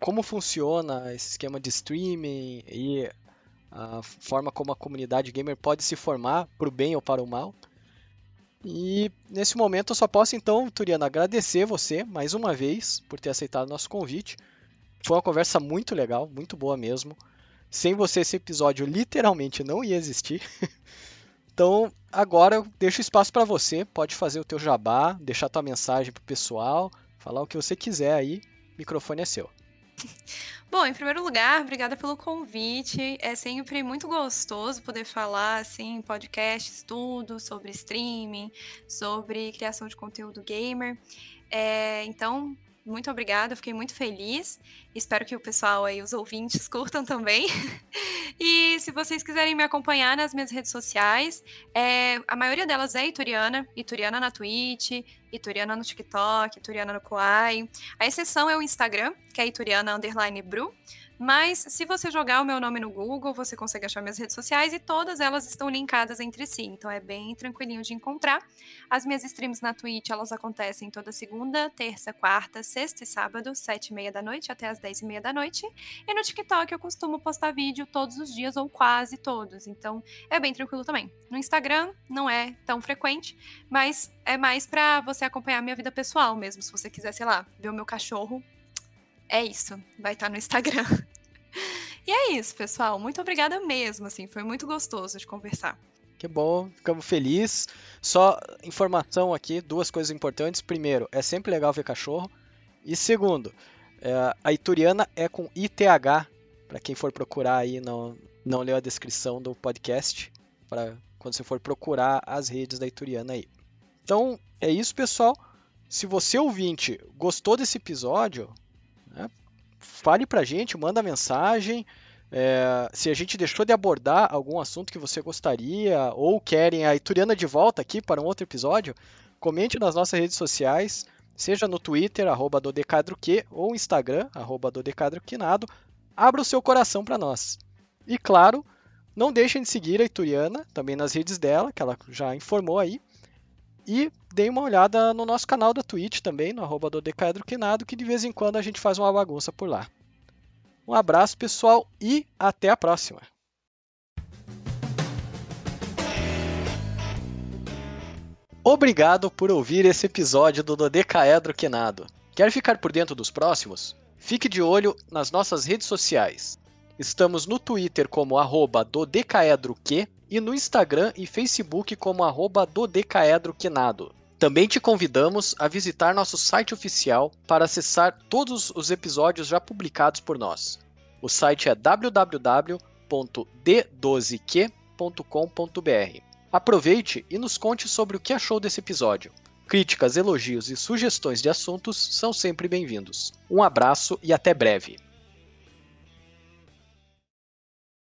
como funciona esse esquema de streaming e a forma como a comunidade gamer pode se formar para o bem ou para o mal. E nesse momento eu só posso então, Turiana, agradecer você mais uma vez por ter aceitado nosso convite. Foi uma conversa muito legal, muito boa mesmo. Sem você esse episódio literalmente não ia existir. Então, agora eu deixo espaço para você, pode fazer o teu jabá, deixar tua mensagem pro pessoal, falar o que você quiser aí, o microfone é seu. Bom, em primeiro lugar, obrigada pelo convite. É sempre muito gostoso poder falar assim, podcasts, tudo sobre streaming, sobre criação de conteúdo gamer. É, então, muito obrigada, fiquei muito feliz. Espero que o pessoal aí, os ouvintes, curtam também. e se vocês quiserem me acompanhar nas minhas redes sociais, é, a maioria delas é Ituriana, Ituriana na Twitch, Ituriana no TikTok, Ituriana no Kuai. A exceção é o Instagram, que é Ituriana Underline Bru. Mas se você jogar o meu nome no Google, você consegue achar minhas redes sociais e todas elas estão linkadas entre si, então é bem tranquilinho de encontrar. As minhas streams na Twitch, elas acontecem toda segunda, terça, quarta, sexta e sábado, sete e meia da noite até as dez e meia da noite. E no TikTok eu costumo postar vídeo todos os dias ou quase todos, então é bem tranquilo também. No Instagram não é tão frequente, mas é mais para você acompanhar minha vida pessoal mesmo, se você quiser, sei lá, ver o meu cachorro é isso, vai estar no Instagram. e é isso, pessoal. Muito obrigada mesmo, assim, foi muito gostoso de conversar. Que bom, ficamos felizes. Só informação aqui, duas coisas importantes. Primeiro, é sempre legal ver cachorro. E segundo, é, a Ituriana é com ITH, para quem for procurar aí, não, não leu a descrição do podcast, para quando você for procurar as redes da Ituriana aí. Então, é isso, pessoal. Se você ouvinte gostou desse episódio, né? Fale pra gente, manda mensagem. É, se a gente deixou de abordar algum assunto que você gostaria ou querem a Ituriana de volta aqui para um outro episódio, comente nas nossas redes sociais, seja no Twitter, arroba dodecadroque, ou Instagram, arroba dodecadroquinado. Abra o seu coração para nós. E claro, não deixem de seguir a Ituriana, também nas redes dela, que ela já informou aí. E deem uma olhada no nosso canal da Twitch também, no arroba do Decaedroquinado, que de vez em quando a gente faz uma bagunça por lá. Um abraço, pessoal, e até a próxima! Obrigado por ouvir esse episódio do Dodecaedro Quinado. Quer ficar por dentro dos próximos? Fique de olho nas nossas redes sociais. Estamos no Twitter como arroba dodecaedroque e no Instagram e Facebook como arroba dodecaedroquinado. Também te convidamos a visitar nosso site oficial para acessar todos os episódios já publicados por nós. O site é www.d12q.com.br. Aproveite e nos conte sobre o que achou desse episódio. Críticas, elogios e sugestões de assuntos são sempre bem-vindos. Um abraço e até breve!